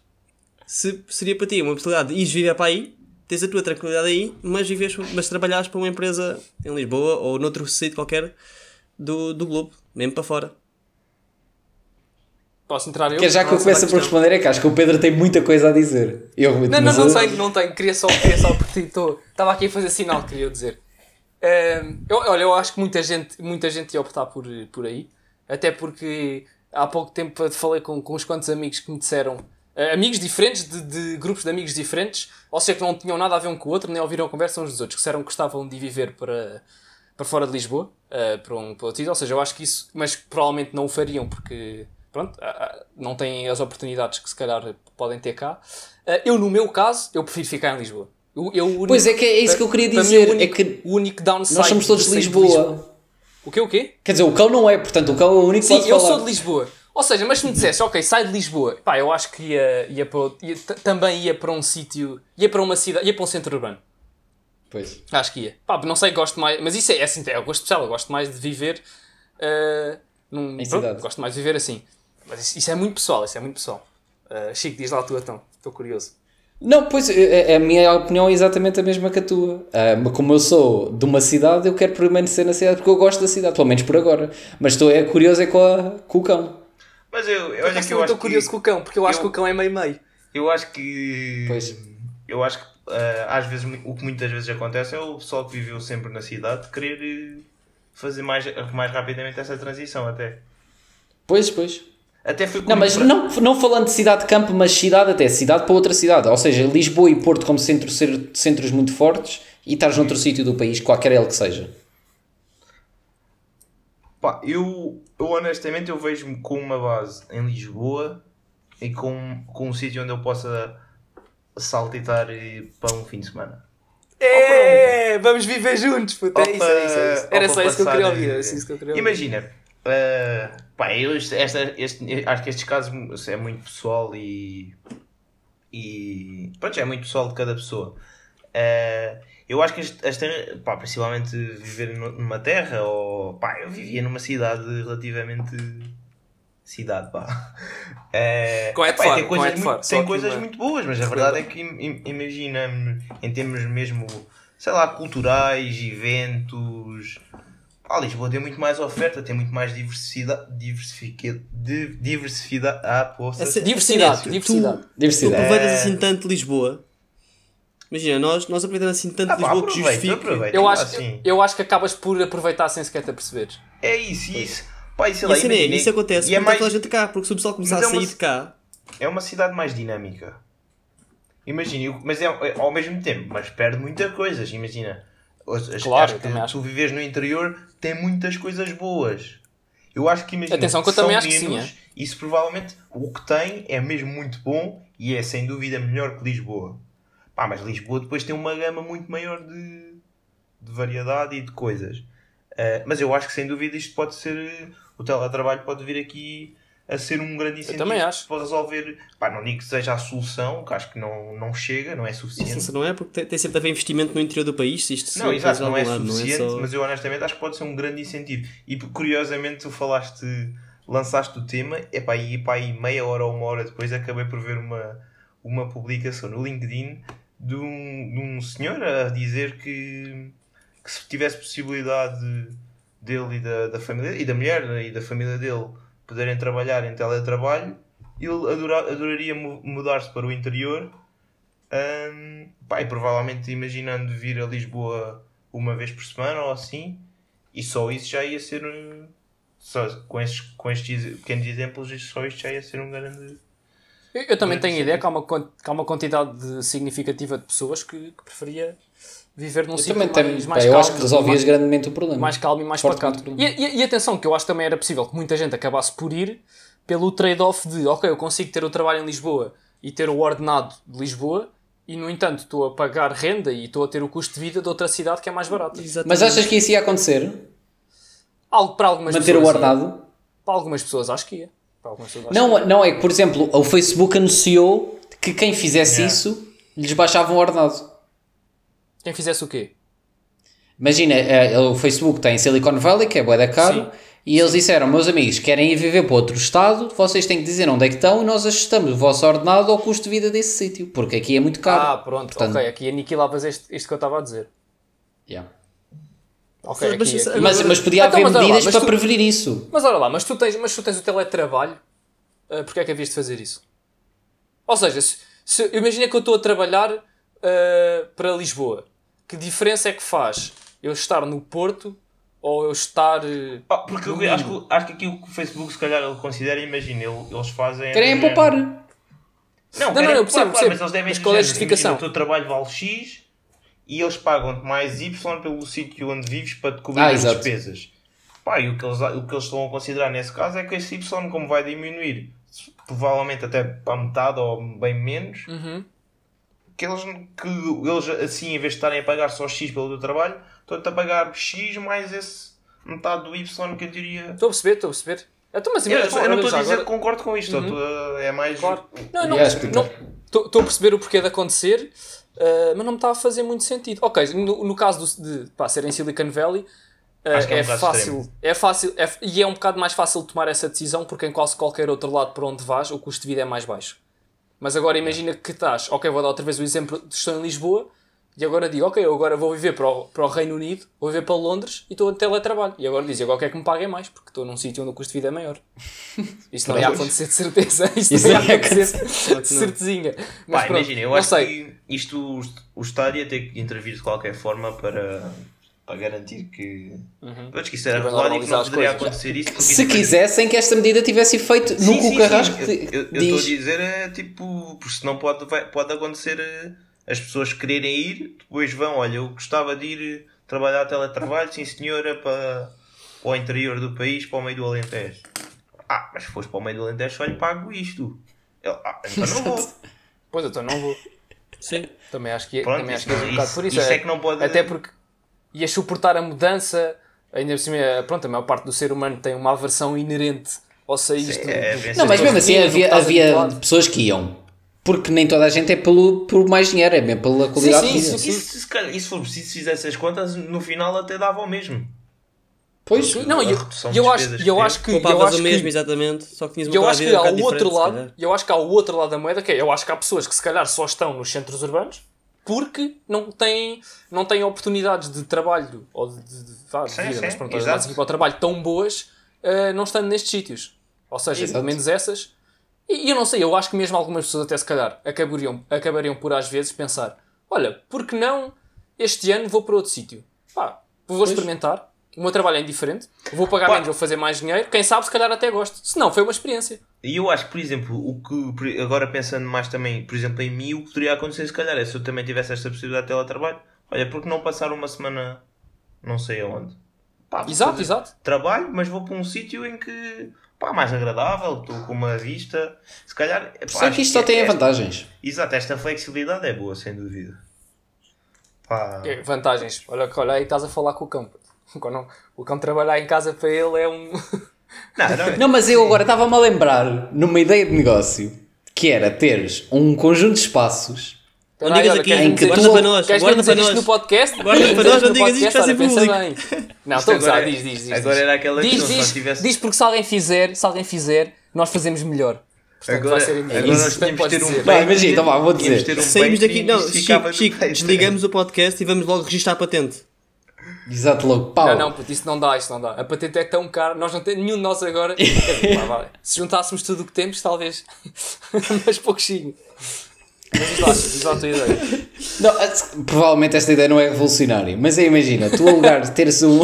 se seria para ti uma possibilidade de ires viver para aí, tens a tua tranquilidade aí, mas, vives, mas trabalhares para uma empresa em Lisboa ou noutro sítio qualquer do, do globo, mesmo para fora. Posso entrar eu? Quer já que eu começo por responder? É que acho que o Pedro tem muita coisa a dizer. Eu, Não, não, não tenho, não tenho. Queria só, queria só porque estava aqui a fazer sinal, queria eu dizer. Eu, olha, eu acho que muita gente, muita gente ia optar por, por aí. Até porque há pouco tempo falei com, com uns quantos amigos que me disseram. Eh, amigos diferentes, de, de grupos de amigos diferentes, ou seja, que não tinham nada a ver um com o outro, nem ouviram a conversa uns dos outros, que disseram que gostavam de viver para, para fora de Lisboa, eh, para um para outro sítio. Ou seja, eu acho que isso, mas que provavelmente não o fariam porque, pronto, ah, não têm as oportunidades que se calhar podem ter cá. Eh, eu, no meu caso, eu prefiro ficar em Lisboa. Eu, eu, único- Pois é que é isso que eu queria para mim, dizer, o único, é que o único downside Nós somos todos de sair Lisboa. O quê, o quê? Quer dizer, o cão não é, portanto, o cão é o único que Sim, pode eu falar. sou de Lisboa. Ou seja, mas se me dissesse, ok, sai de Lisboa, pá, eu acho que ia, ia para outro- ia- também ia para um sítio, ia para uma cidade, ia para um centro urbano. Pois. Acho que ia. Pá, não sei, gosto mais, mas isso é, é assim, é o gosto especial, eu gosto mais de viver eh, num, Em pronto, cidade. gosto mais de viver assim. Mas isso, isso é muito pessoal, isso é muito pessoal. Eh, Chico, diz lá a tua então, estou curioso. Não, pois, a, a minha opinião é exatamente a mesma que a tua. Mas como eu sou de uma cidade, eu quero permanecer na cidade porque eu gosto da cidade, pelo menos por agora. Mas estou é, curioso é com, a, com o cão. Mas eu, Eu olha que eu acho estou curioso que, com o cão, porque eu acho eu- que o cão é meio-meio. eu acho que Pois. eu acho que ah, às vezes o que muitas vezes acontece é o pessoal que viveu sempre na cidade querer eh, fazer mais, mais rapidamente essa transição até. Pois, pois. Até foi Não, mas não, não falando de cidade de campo, mas cidade até, cidade para outra cidade. Ou seja, Lisboa e Porto como centro, ser, centros muito fortes e estás noutro sítio do país, qualquer ele que seja. Pá, eu, eu honestamente eu vejo-me com uma base em Lisboa e com, com um sítio onde eu possa saltitar para um fim de semana. É, vamos viver juntos, puto. É isso, é isso, é isso. Era só isso que eu queria ouvir. que eu queria. Imagina, eh, pá, eu, esta- este- acho que estes casos é muito pessoal e. e pronto, é muito pessoal de cada pessoa. Eh, eu acho que este, esta, pá, principalmente viver nu- numa terra ou pá, eu vivia numa cidade relativamente cidade, pá. Com epá, Faro, tem coisas, muito, tem coisas muito boas, mas a verdade é que im- im- imagina em termos mesmo, sei lá, culturais, eventos. Pá, Lisboa tem muito mais oferta, tem muito mais diversidade. Diversifica, di- diversificidade. Ah, poça. Diversidade, diversidade. Tu, tu Diversidade. aproveitas É. assim tanto Lisboa. Imagina, nós, nós aproveitamos assim tanto Ah, pá, Lisboa que justifica. aproveita. Eu acho, sim. eu acho que acabas por aproveitar sem sequer te aperceberes. É isso, isso. Pá, e sei lá, cena é, imagina, isso acontece e é quando mais, toda a gente cá, porque se o pessoal começar Mas a é uma- sair de cá, é uma cidade mais dinâmica. Imagina, mas é, é ao mesmo tempo, mas perde muitas coisas. Imagina, as- as- Claro, que acho. tu vives no interior tem muitas coisas boas. Eu acho que imagina, Atenção que eu são também acho que sim, menos, Isso provavelmente o que tem é mesmo muito bom e é sem dúvida melhor que Lisboa. Pá, mas Lisboa depois tem uma gama muito maior de, de variedade e de coisas. Eh, mas eu acho que sem dúvida isto pode ser. O teletrabalho pode vir aqui a ser um grande incentivo também acho. para resolver. Pá, não digo que seja a solução, que acho que não, não chega, não é suficiente. isso não é porque tem, tem sempre de haver investimento no interior do país, se isto Não, exato, não é lado, suficiente, não é só... mas eu honestamente acho que pode ser um grande incentivo. E curiosamente tu falaste, lançaste o tema, epá, e epá, e meia hora ou uma hora depois acabei por ver uma, uma publicação no LinkedIn de um, de um senhor a dizer que, que se tivesse possibilidade dele e da, da família e da mulher e da família dele poderem trabalhar em teletrabalho, ele adora- adoraria mu- mudar-se para o interior Hum, pá, e provavelmente imaginando vir a Lisboa uma vez por semana ou assim, e só isso já ia ser um. Só, com, estes, com estes pequenos exemplos, só isto já ia ser um grande. Eu, eu também Grande tenho a ideia que há uma, que há uma quantidade de- significativa de pessoas que, que preferia viver num Eu sítio também mais, tenho, mais pá, eu calmo, acho que resolvias mais, grandemente o problema. mais calmo e mais pacato. o E, e- e atenção, que eu acho que também era possível que muita gente acabasse por ir pelo trade-off de ok, eu consigo ter o trabalho em Lisboa e ter o ordenado de Lisboa E no entanto estou a pagar renda e estou a ter o custo de vida de outra cidade que é mais barata. Exatamente. Mas achas que isso ia acontecer? Algo para algumas Manter o pessoas. ia. ordenado? Para algumas pessoas acho que ia. Para algumas pessoas acho Não, não, é que, por exemplo, o Facebook anunciou que quem fizesse Yeah. isso lhes baixavam o ordenado. Quem fizesse o quê? Imagina, eh, o Facebook tem Silicon Valley, que é bué da caro, Sim. e eles disseram, meus amigos, querem ir viver para outro estado, vocês têm que dizer onde é que estão e nós ajustamos o vosso ordenado ao custo de vida desse sítio, porque aqui é muito caro. Ah, pronto, Portanto- ok, aqui aniquilavas este, isto que eu estava a dizer. Yeah. Ok, Mas- aqui, mas- aqui. Mas, mas podia Então, haver mas lá, medidas mas para tu- prevenir isso. Mas olha lá, mas tu tens, mas tu tens o teletrabalho, uh, porque é que havias de fazer isso? Ou seja, se, se- imagina que eu estou a trabalhar uh, para Lisboa. Que diferença é que faz eu estar no Porto ou eu estar. uh, Ah, porque eu acho que, acho que aqui o que o Facebook se calhar ele considera, imagina, ele- eles fazem. Querem poupar. Não, não, querem eu poupar, percebo, claro, percebo. mas eles devem Mas qual é a justificação? imagina, O teu trabalho vale X e eles pagam-te mais Y pelo sítio onde vives para te cobrir Ah, as exato. despesas. Pá, e o que, eles, o que eles estão a considerar nesse caso é que esse Y, como vai diminuir, provavelmente até para metade ou bem menos, Uhum. que eles, que eles assim, em vez de estarem a pagar só X pelo teu trabalho, estão-te a pagar X mais esse metade do Y que eu diria. Estou a perceber, estou a perceber. Então, mas Eu, eu não estou a dizer que concordo com isto, Uhum. é mais. Claro. Não, não. Estou a perceber o porquê de acontecer, uh, mas não me está a fazer muito sentido. Ok, no, no caso do- de pá, ser em Silicon Valley, uh, que é um é, fácil, é fácil é- e é um bocado mais fácil tomar essa decisão porque em quase qualquer outro lado para onde vais o custo de vida é mais baixo. Mas agora imagina que estás, ok, vou dar outra vez o exemplo de estou em Lisboa e agora digo, ok, eu agora vou viver para o, para o Reino Unido, vou viver para Londres e estou a teletrabalho. E agora diz, agora quer que me paguem mais porque estou num sítio onde o custo de vida é maior. Isto não ia acontecer de certeza. Isto Isso não ia acontecer de certezinha. Mas Pá, pronto, imagina, eu não acho sei. que isto o, o Estado ia ter que intervir de qualquer forma para, para garantir que. Eu acho que isso era regulado e que não poderia coisas. acontecer isso. porque Se quisessem que esta medida tivesse efeito no que o sim, Carrasco eu- estou a diz. dizer, é tipo, porque senão pode, vai- pode acontecer eh, as pessoas quererem ir, depois vão, olha, eu gostava de ir eh, trabalhar teletrabalho, sim senhora, para, para o interior do país, para o meio do Alentejo. Ah, mas se fores para o meio do Alentejo, só lhe pago isto. Ele, ah, então não vou. Pois, então não vou. Sim. Também acho que, Pronto, também acho isso, que é um isso- bocado por isso. isso é que não pode- Até porque ias suportar a mudança, ainda por cima, pronto, a maior parte do ser humano tem uma aversão inerente ao sair do, é, é Não, mas mesmo assim havia, havia pessoas que iam. Porque nem toda a gente é pelo, por mais dinheiro, é mesmo pela qualidade sim, de vida. sim, Isso, se, e for preciso, se fizesse as contas, no final até dava o mesmo. Pois, Não, a e eu, eu acho, eu que acho que, eu Poupavas acho o mesmo, que, exatamente. Só que tinhas uma eu acho que um há o outro lado, eu acho que há o outro lado da moeda que é, eu acho que há pessoas que se calhar só estão nos centros urbanos porque não têm, não têm oportunidades de trabalho ou de, de, de, de Sim, vida, sim, mas pronto, para o trabalho tão boas eh, não estando nestes sítios. Ou seja, pelo menos essas. E, eu não sei, eu acho que mesmo algumas pessoas até se calhar acabariam, acabariam por às vezes pensar, olha, por que não este ano vou para outro sítio? Pá, vou experimentar. O meu trabalho é indiferente, vou pagar Pá. menos, vou fazer mais dinheiro. Quem sabe, se calhar até gosto. Se não, foi uma experiência. E eu acho que, por exemplo, o que por- agora pensando mais também, por exemplo, em mim, o que poderia acontecer se calhar é se eu também tivesse esta possibilidade de teletrabalho, olha, porque não passar uma semana não sei aonde. Pá, Exato, exato. Trabalho, mas vou para um sítio em que pá, mais agradável, estou com uma vista. Se calhar. pá, acho que isto só tem esta- vantagens. Exato, esta flexibilidade é boa, sem dúvida. Pá, É, Vantagens. Olha, olha aí estás a falar com o cão. Quando o cão trabalhar em casa para ele é um. não, não, é- Não, mas eu agora estava-me a lembrar numa ideia de negócio que era teres um conjunto de espaços Não Peraí, digas aqui, que tu- guarda para nós, Queres guarda dizer para isto nós. no podcast? Guarda para nós, não no digas isto, podcast? vai ser público. bem. Não, estou a gozar, agora diz, diz, diz. agora era aquela diz, questão, se diz, nós tivesse- diz porque se alguém fizer, se alguém fizer, nós fazemos melhor. Portanto, Agora- vai ser agora nós de ter um dizer. Vai, imagina, então vá, vou dizer. Ter um Saímos daqui, não, Chico, desligamos o podcast e vamos logo registrar a patente. Exato, logo, pau. Não, não, puto, isso não dá, isso não dá. A patente é tão cara, nós não temos, nenhum de nós agora. Se juntássemos tudo o que temos, talvez. Mas pouquinho. Mas diz lá, diz lá a tua ideia. Não, provavelmente esta ideia não é revolucionária, mas é, imagina, tu alugares, teres um,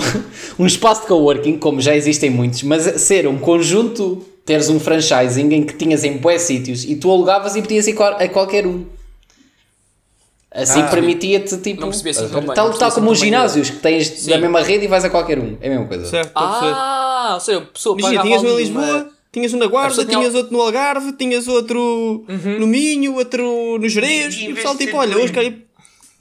um espaço de coworking, como já existem muitos, mas ser um conjunto, teres um franchising em que tinhas em bué sítios e tu alugavas e podias ir a qualquer um. Assim Ah, permitia-te, tipo, Não percebi assim tão bem, não tal, tal assim como tão os ginásios, que tens Sim. da mesma rede e vais a qualquer um. É a mesma coisa. Certo. Ah, ou seja, a pessoa Imagina, tinhas Lisboa, uma, Tinhas um na Guarda, tinha- tinhas outro no Algarve, tinhas outro no Minho, outro no Jerez. E- e E o pessoal tipo, olha, hoje quero ir...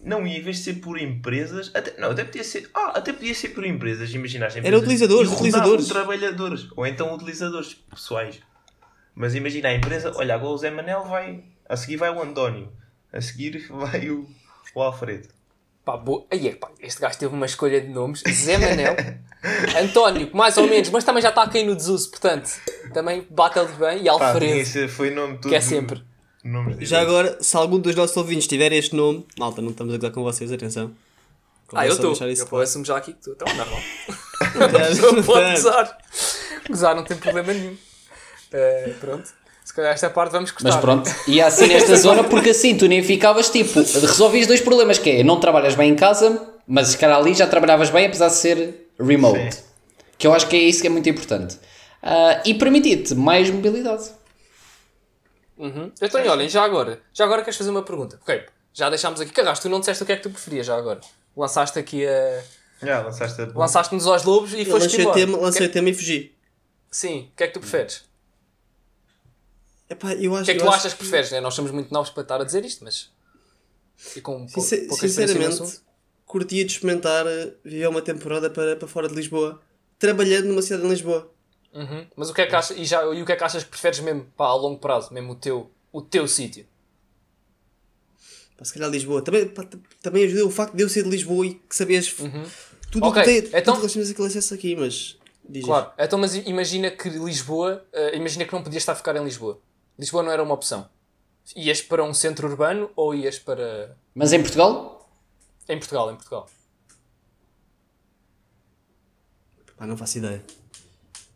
Não, e em vez de ser por empresas, até, não, até podia ser, ah, até podia ser por empresas, imaginaste. Era utilizadores, utilizadores. trabalhadores, ou então utilizadores pessoais. Mas imagina a empresa, olha, agora o Zé Manel vai, a seguir vai o António, a seguir vai o, o Alfredo. Pá, boa. Aí é, pá, este gajo teve uma escolha de nomes. Zé Manel, António, mais ou menos, mas também já está a cair no desuso, portanto, também bate-lhe bem. E Alfredo, foi nome todo. que é sempre. Já agora, se algum dos nossos ouvintes tiver este nome, malta, não estamos a gozar com vocês, atenção. Ah, eu estou. Eu assumo já aqui que tu. Então, normal. Não Não pode tem. gozar. Gozar não tem problema nenhum. Eh, pronto. Se calhar esta parte vamos cortar. Mas pronto, e assim nesta zona, porque assim tu nem ficavas tipo, resolvias dois problemas, que é não trabalhas bem em casa, mas se calhar ali já trabalhavas bem apesar de ser remote. Sim. Que eu acho que é isso que é muito importante. Ah, e permitir-te mais mobilidade. Uhum. Então, olhem, já agora, já agora queres fazer uma pergunta? Ok, já deixámos aqui. Carrasco, tu não disseste o que é que tu preferias já agora. Lançaste aqui a. Já lançaste a Lançaste-nos aos lobos e Eu foste lancei o embora. tema, lancei Que- o tema e fugi. Sim, o que é que tu preferes? Epá, eu acho, O que é que tu achas que preferes? Né? Nós somos muito novos para estar a dizer isto, mas. E com Sincer- pouca sinceramente. Curtia de experimentar eh, viver uma temporada para, para fora de Lisboa, trabalhando numa cidade em Lisboa. Uhum. Mas o que é que achas, e, já, e o que é que achas que preferes mesmo pá, a longo prazo, mesmo o teu, o teu sítio? Pá, se calhar Lisboa. Também, pá, também ajuda o facto de eu ser de Lisboa e que sabias tudo Ok, o que tem, então- tudo temos aquele acesso aqui, mas diz Claro, então mas imagina que Lisboa, eh, imagina que não podias estar a ficar em Lisboa. Lisboa não era uma opção. Ias para um centro urbano ou ias para. Mas em Portugal, Em Portugal, em Portugal. Pá, não faço ideia.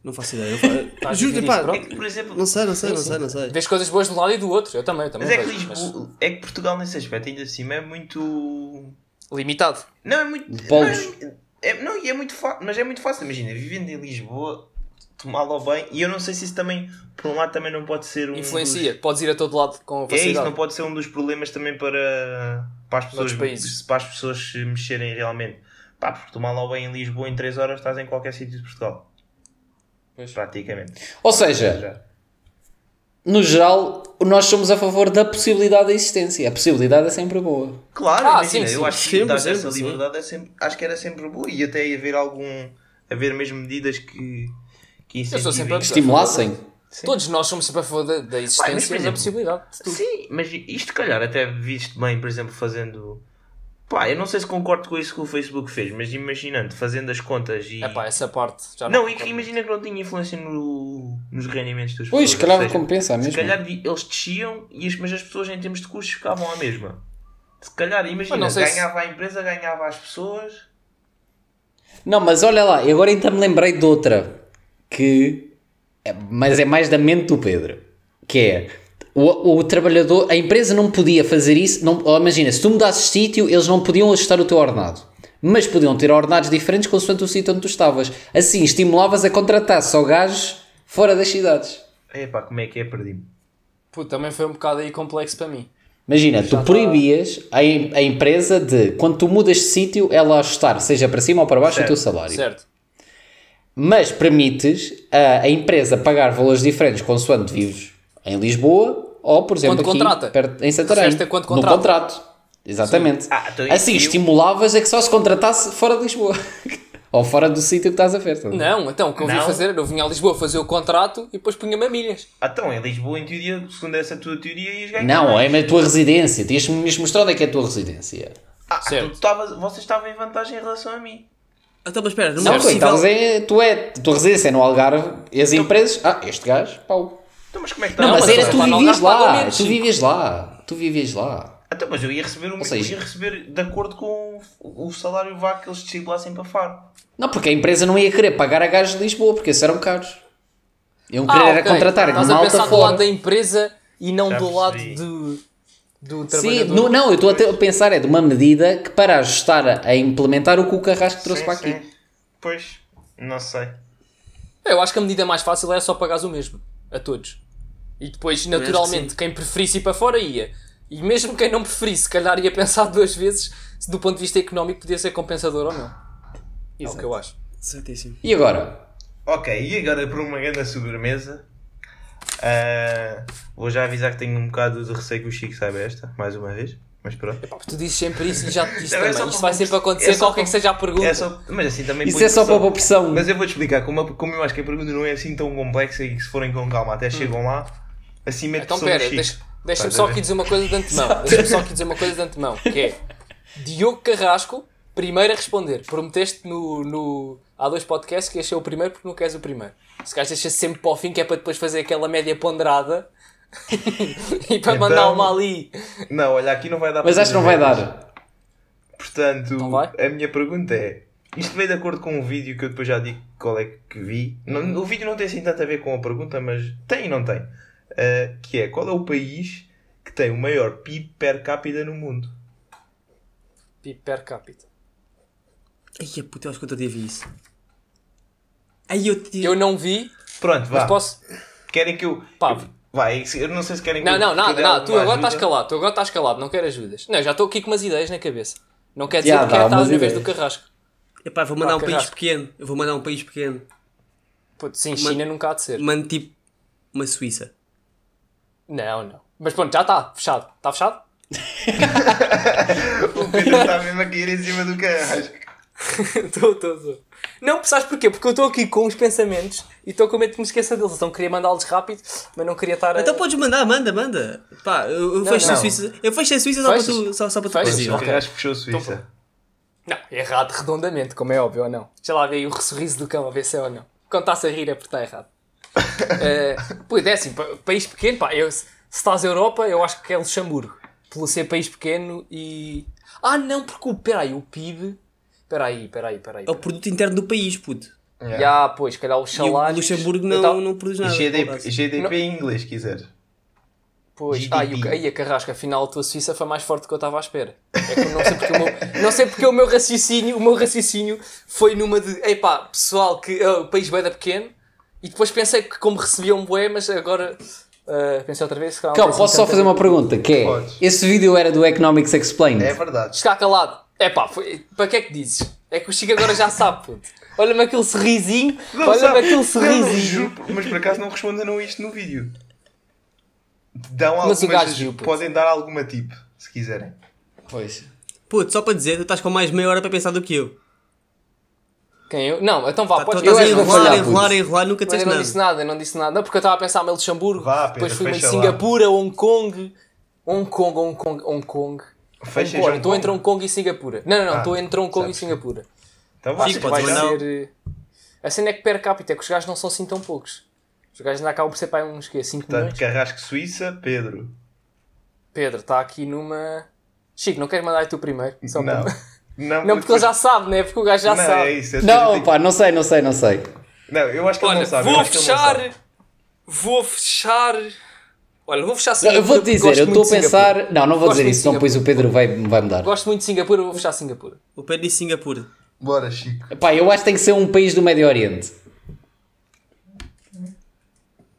Não faço ideia. Juro, pá. É que, por exemplo, não sei, não sei, Sim, não sei, não sei. Vês coisas boas de um lado e do outro. Eu também, eu também mas é que, vejo, mas Lisboa, é que Portugal nesse aspecto ainda assim é muito. Limitado. Não, é muito. De polos. Não, é, é- não, e é muito fácil. Mas é muito fácil, imagina, vivendo em Lisboa, tomá-lo bem. E eu não sei se isso também, por um lado, também não pode ser um. Influencia. Podes ir a todo lado com Dos... É isso, facilidade. não pode ser um dos problemas também para, para, as, pessoas, países. para as pessoas se mexerem realmente. Pá, porque tomá-lo bem em Lisboa em 3 horas estás em qualquer sítio de Portugal. Praticamente. ou seja, no geral, nós somos a favor da possibilidade da existência. A possibilidade é sempre boa. Claro, Ah, imagina, sim, eu sim. acho que Sempre, dar sempre, essa liberdade é sempre, acho que era sempre boa e até haver algum, haver mesmo medidas que, que Eu sou sempre Que estimulassem. Todos nós somos sempre a favor da, da existência Pá, mas, por e da exemplo, possibilidade de tudo. Sim, mas isto calhar até visto bem, por exemplo, fazendo. Pá, eu não sei se concordo com isso que o Facebook fez, mas imaginando, fazendo as contas e. É pá, essa parte já não. não, e que imagina que não tinha influência no, nos rendimentos das Pois, pessoas. se calhar seja, compensa a Se mesma. calhar eles desciam, e as- mas as pessoas em termos de custos ficavam à mesma. Se calhar, imagina, não sei se- ganhava a empresa, ganhava as pessoas. Não, mas olha lá, eu agora ainda me lembrei de outra que. É- mas é mais da mente do Pedro. Que é. O, o trabalhador, a empresa não podia fazer isso. Não, imagina, se tu mudasses de sítio, eles não podiam ajustar o teu ordenado. Mas podiam ter ordenados diferentes consoante o sítio onde tu estavas. Assim, estimulavas a contratar só gajos fora das cidades. Epá, como é que é? Perdi-me. Pô, também foi um bocado aí complexo para mim. Imagina, tu tá- proibias a, a empresa de, quando tu mudas de sítio, ela ajustar, seja para cima ou para baixo, Certo. o teu salário. Certo. Mas permites a, a empresa pagar valores diferentes consoante vives em Lisboa ou, por exemplo, Quando aqui contrata. perto, em Santarém. No contrato. Exatamente. Ah, então assim, estimulavas a que só se contratasse fora de Lisboa. ou fora do sítio que estás a ver. ver? Não, então o que eu vim fazer era eu vinha a Lisboa fazer o contrato e depois punha-me a milhas. Ah, então, em Lisboa, em teoria, segundo essa tua teoria, ias ganhar. Não, mais. é a tua residência. Tinhas-me mostrar onde é que é a tua residência. Ah, Certo. tu estavas- vocês estavam em vantagem em relação a mim. Então, mas espera, numa Não, tu, possível... estavas em- tu é, a tua residência é no Algarve e as empresas. Ah, este gajo, pau. Então, mas como é que Não, está? mas mas era eu tu vivias lá. Tu vivias lá. Tu vivias lá. Então, mas eu ia receber, um, seja- eu ia receber de acordo com o, o salário vá que eles estipulassem para Faro. Não, porque a empresa não ia querer pagar a gajos de Lisboa, porque esses eram caros. Iam querer Ah, era ok. contratar Estás a pensar do lado fora. da empresa e não Já do lado percebi. Do, Sim, no- não, eu estou até a pensar é de uma medida que para ajustar a, implementar o que o Carrasco trouxe Sim, para aqui. sim. Pois, não sei. Eu acho que a medida mais fácil era só pagares o mesmo. A todos. E depois, que naturalmente, sim. quem preferisse ir para fora ia. E mesmo quem não preferisse, se calhar ia pensar duas vezes se do ponto de vista económico podia ser compensador ou não. É o que eu acho. Certíssimo. E agora? Ok, e agora para uma grande sobremesa, Ah, vou já avisar que tenho um bocado de receio que o Chico saiba esta, mais uma vez. Mas pronto. Tu dizes sempre isso e já te disse é também. Isto para- vai sempre acontecer, é qualquer para- que seja a pergunta. É só, mas assim também Isso é só para pôr pressão. Mas eu vou-te explicar, como, a- como eu acho que a pergunta não é assim tão complexa e que se forem com calma até chegam lá, assim mete Então pera, deixa- deixa-me Estás só a aqui dizer uma coisa de antemão. Deixa-me só aqui dizer uma coisa de antemão. Que é Diogo Carrasco, primeiro a responder. Prometeste no, no, há dois podcasts que é o primeiro porque não queres o primeiro. Se calhar deixa sempre para o fim, que é para depois fazer aquela média ponderada e para Então- mandar uma ali. Não, olha, aqui não vai dar Mas acho que não vai dar. Portanto, Não vai? a minha pergunta é: isto veio de acordo com um vídeo que eu depois já digo qual é que vi. Não- o vídeo não tem assim tanto a ver com a pergunta, mas tem e não tem. Uh, que é: qual é o país que tem o maior PIB per capita no mundo? PIB per capita. Ai, a puta, eu acho que eu outro dia vi isso. Ai, eu te... Eu não vi, Pronto, vá. mas posso. Querem que eu. Pá. eu- Vai, eu não sei se querem que Não, eu. não, nada, nada. Tu agora estás calado, tu agora estás calado, não quero ajudas. Não, já estou aqui com umas ideias na cabeça. Não quer dizer Já, que dá quero estar na vez do. Carrasco. Epá, vou mandar Pá, um país carrasco. pequeno. Eu vou mandar um país pequeno. Puto, sim, China nunca há de ser. Mando tipo uma Suíça. Não, não. Mas pronto, já está, fechado. Está fechado? O Pedro está mesmo a cair em cima do carrasco. Estou, estou, estou. Não, sabes porquê? Porque eu estou aqui com os pensamentos e estou com medo que me esqueça deles. Então queria mandá-los rápido, mas não queria estar a... Então podes mandar, manda, manda. Pá, eu, eu fecho não. a Suíça. Eu fecho a Suíça só para tu, só, só para tu Fechas? fazer. O Ok. carrasco fechou a Suíça. Não, errado redondamente, como é óbvio ou não. Deixa lá ver aí o sorriso do cão, a ver se é ou não. Quando está-se a rir é porque está errado. uh, pois é assim, pa- país pequeno, pá, eu, se estás à Europa, eu acho que é Luxemburgo. Pelo ser país pequeno e... Ah não, porque o... Peraí, o PIB... Peraí, peraí, peraí. É o produto interno do país, puto. Yeah. Já, pois, calhar os E o salários... Luxemburgo não, tava- não produz nada. GDP. GDP em inglês, quiseres. Pois, GDP. ah, e o, aí a carrasca, afinal a tua Suíça foi mais forte do que eu estava à espera. É que não sei porque o meu, não sei porque o meu raciocínio, o meu raciocínio foi numa de, epá, pessoal, que ah, o país bem da pequeno, e depois pensei que como recebiam um bué, mas agora ah, pensei outra vez. se calhar não Calma, posso só fazer uma pergunta? Que é, Podes. esse vídeo era do Economics Explained? É verdade. Está calado. Epá, foi, para que é que dizes? É que o Chico agora já sabe, puto. Olha-me aquele sorrisinho, olha-me aquele Não, não, sorrisinho. juro, mas por acaso não responderam isto no vídeo. Dão Mas o algumas, gajo viu, podem dar alguma tip, se quiserem. Pois. Puto, só para dizer, tu estás com mais meia hora para pensar do que eu. Quem eu? Não, então vá, Tá- podes estás a eu é enrolar, enrolar, enrolar, nunca Mas eu disseste não nada. disse nada, eu não disse nada. Não, porque eu estava a pensar em Luxemburgo, Vá, Pedro, depois fui em lá. Singapura, Hong Kong. Hong Kong, Hong Kong, Hong Kong. Fecha Hong Kong. Hong Estou Kong. entre Hong Kong e Singapura. Não, não, não, Ah, estou entre Hong Kong e. Singapura. Então vá, Sim, Acho que pode vai ser. eh, A cena é que per capita, é que os gajos não são assim tão poucos. Os gajos ainda acabam por ser para uns quê? 5 milhões? Portanto, Carrasco Suíça, Pedro. Pedro, está aqui numa. Chico, não queres mandar aí tu primeiro? Só Não. para- Não, Não, porque ele já sabe, né? Porque o gajo já não, sabe. é isso. é Não, pá, não sei, não sei, não sei. Não, eu acho que ele Olha, não sabe. vou ele fechar. sabe. Vou fechar. Olha, vou fechar Eu Singapura. vou-te porque dizer, gosto eu estou a de Singapura. pensar. Não, não vou Gosto dizer isso, senão depois o Pedro vai, vai mudar. Gosto muito de Singapura, vou fechar Singapura. O Pedro disse Singapura. Bora, Chico. Pá, eu acho que tem que ser um país do Médio Oriente.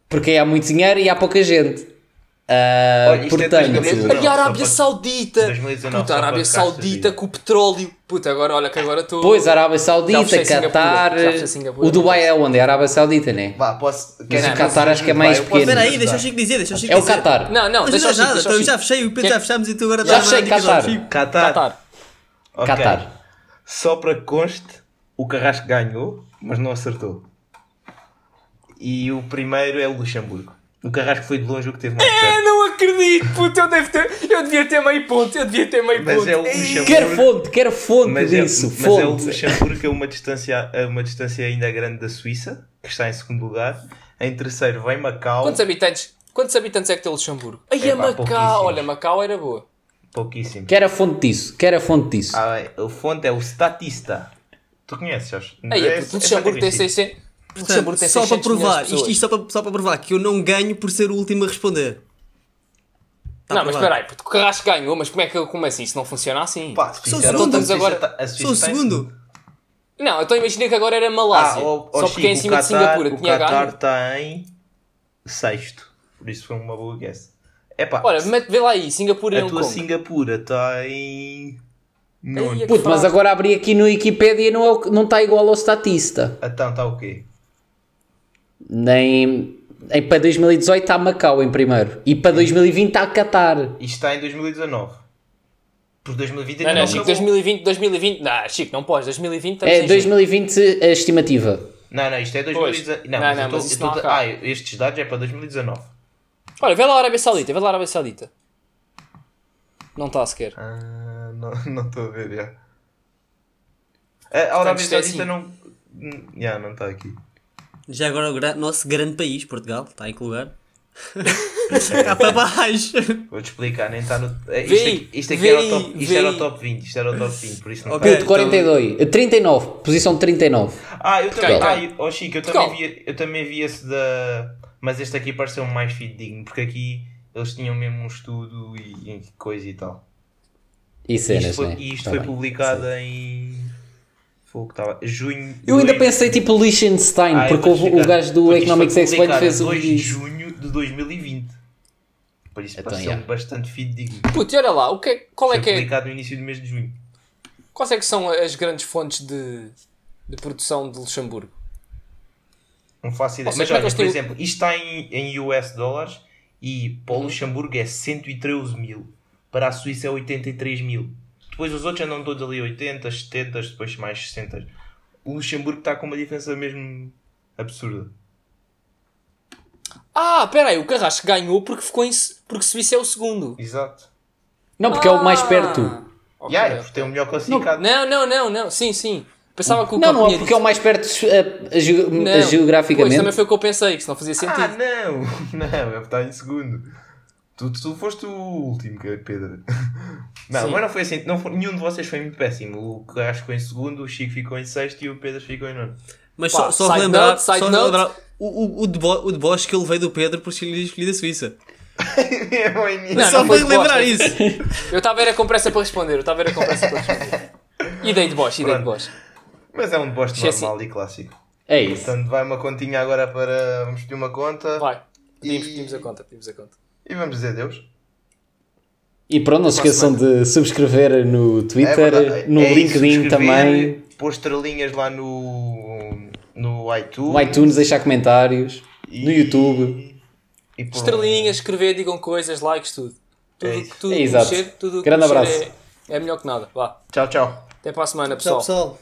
Porque aí há muito dinheiro e há pouca gente. Ah, Olha, é portanto, 2019. E a Arábia Saudita! 2019, Puta, a Arábia Saudita com o petróleo. Puta, agora olha que agora estou. Pois, Arábia Saudita, Qatar. O Dubai não é onde? É a Arábia Saudita, né? Vá, posso. Mas querem o Qatar acho que é mais pequeno. Espera aí, deixa o Chico dizer, deixa o Chico É o. Qatar. Não, não, deixa não o é Chico, então já fechei, o Pedro já fechamos e tu agora Já estás a fechei Qatar. Qatar. Só para que conste, o Carrasco ganhou, mas não acertou. E o primeiro é o Luxemburgo. O Carrasco foi de longe o que teve mais Eu perto. não acredito, puta, eu, devo ter, eu devia ter meio ponto, eu devia ter meio Mas ponto. é o Luxemburgo. Quero fonte, quero fonte Mas é, disso. mas é o fonte. Luxemburgo que é uma distância, é uma distância ainda grande da Suíça, que está em segundo lugar. Em terceiro vem Macau, Quantos habitantes, quantos habitantes é que tem Luxemburgo? Aí Epá, Macau, olha, Macau era boa. pouquíssimo. Quero a fonte disso. Quero a fonte disso. Ah, a fonte é o Statista. Tu conheces, acho? Aí, É- puto, é Luxemburgo tem conhecido. 600. Portanto, só para 600 milhões de provar, isto, isto só, para, só para provar que eu não ganho por ser o último a responder. Tá Não, mas espera aí, puto, o Carrasco ganhou, mas como é que eu começo isso? Não funciona assim. Pá, Sou o segundo, agora- Sou o segundo. Não, então imagina que agora era Malásia. Ah, ó, ó, só porque é em cima o de Singapura Qatar, tinha O Qatar está em sexto. Por isso foi uma boa guess. Epá, Olha, mete, vê lá aí, Singapura e a tua Kong. Singapura está em nono. Puto, mas agora abri aqui no Wikipedia e não, é não está igual ao statista. Então está o quê? Nem. em, para 2018 está Macau em primeiro. E para 2020 está Qatar. Isto está em 2019. Por 2020 Não, não, não Chico, acabou. 2020, 2020. Não, Chico, não podes. 2020 estamos É em 2020 a estimativa. Não, não, isto é Pois. 2019. Não, Não, mas não, eu tô- mas eu tô-. Ah, estes dados é para 2019. junho. Olha, vê lá a Arábia Saudita, vê lá a Arábia Saudita. Não está sequer. Ah, não não estou a ver, já. A Arábia é Saudita assim. não. Hum, Já, não está aqui. Já agora o gra- nosso grande país, Portugal, está em que lugar? Cá para baixo. Vou-te explicar, nem está no. é, Isto aqui, isto aqui vê era, o top, isto era o top 20. Isto era o top 20, por isso não Ok. está. Puto, 42. eh, 39. Posição 39. Ah, eu também. Quem? Ah, eu- oh, Chico, eu Portugal. também, vi, eu também vi esse da. Mas este aqui pareceu mais fidedigno, porque aqui eles tinham mesmo um estudo e, e coisa e tal. E cenas, isto foi, né? e isto Tá foi bem. publicado em. Foi o que estava. Junho. Eu ainda pensei tipo Liechtenstein, Ah, porque o explicar. gajo do Economics Explained fez o 2 de junho de 2020. Por isso Então, pareceu yeah. bastante fidedigno. Puto, e olha lá, o que é- qual é Foi que é, publicado no início do mês de junho. quais é que são as grandes fontes de, de produção de Luxemburgo? Não faço ideia. Ou Mas seja, olha, por o- exemplo, isto está em, em US dólares e para o Uhum. Luxemburgo é 113 mil. Para a Suíça é 83 mil. Depois os outros andam todos ali 80, 70, depois mais 60. O Luxemburgo está com uma diferença mesmo absurda. Ah, espera aí, o Carrasco ganhou porque, ficou em, se- porque Suíça é o segundo. Exato. Não, porque é o mais Ah, perto. ok. Yeah, é porque tem o melhor classificado. Não, não, não, não, sim, sim. Pensava que o Não, não é porque é o mais perto eh, geo- Não, eh, geograficamente. Pois, também foi o que eu pensei, que se não fazia sentido. Ah, não! Não, é porque está em segundo. Tu, tu foste o último, que é Pedro. Não, Sim. mas não foi assim. Não foi- nenhum de vocês foi muito péssimo. O Carrasco ficou em segundo, o Chico ficou em sexto e o Pedro ficou em nono. Mas Pá, só, só side relembrar, note, side só note. relembrar o, o, o, debo, o deboche que ele veio do Pedro por ser escolhido a Suíça. é. Não, só não para foi relembrar deboche. isso. Eu estava era com pressa para responder, eu estava era com pressa para responder. Idei de Bosch, idei de Pronto. Bosch. Mas é um deboche Esqueci. normal e clássico. É isso. Portanto, vai uma continha agora para. Vamos pedir uma conta. Vai, pedimos, E- pedimos a conta, pedimos a conta. E vamos dizer adeus. E pronto, não se esqueçam de subscrever no É Twitter, verdade. no É LinkedIn também, Pôr estrelinhas lá no. No iTunes. no iTunes, deixar comentários, e- no YouTube. E pôr- Estrelinhas, escrever, digam coisas, likes, tudo. Tudo É que tudo É que exato. mexer, tudo Grande abraço. É, é melhor que nada. Vá. Tchau, tchau. Até para a semana, Tchau, pessoal. pessoal.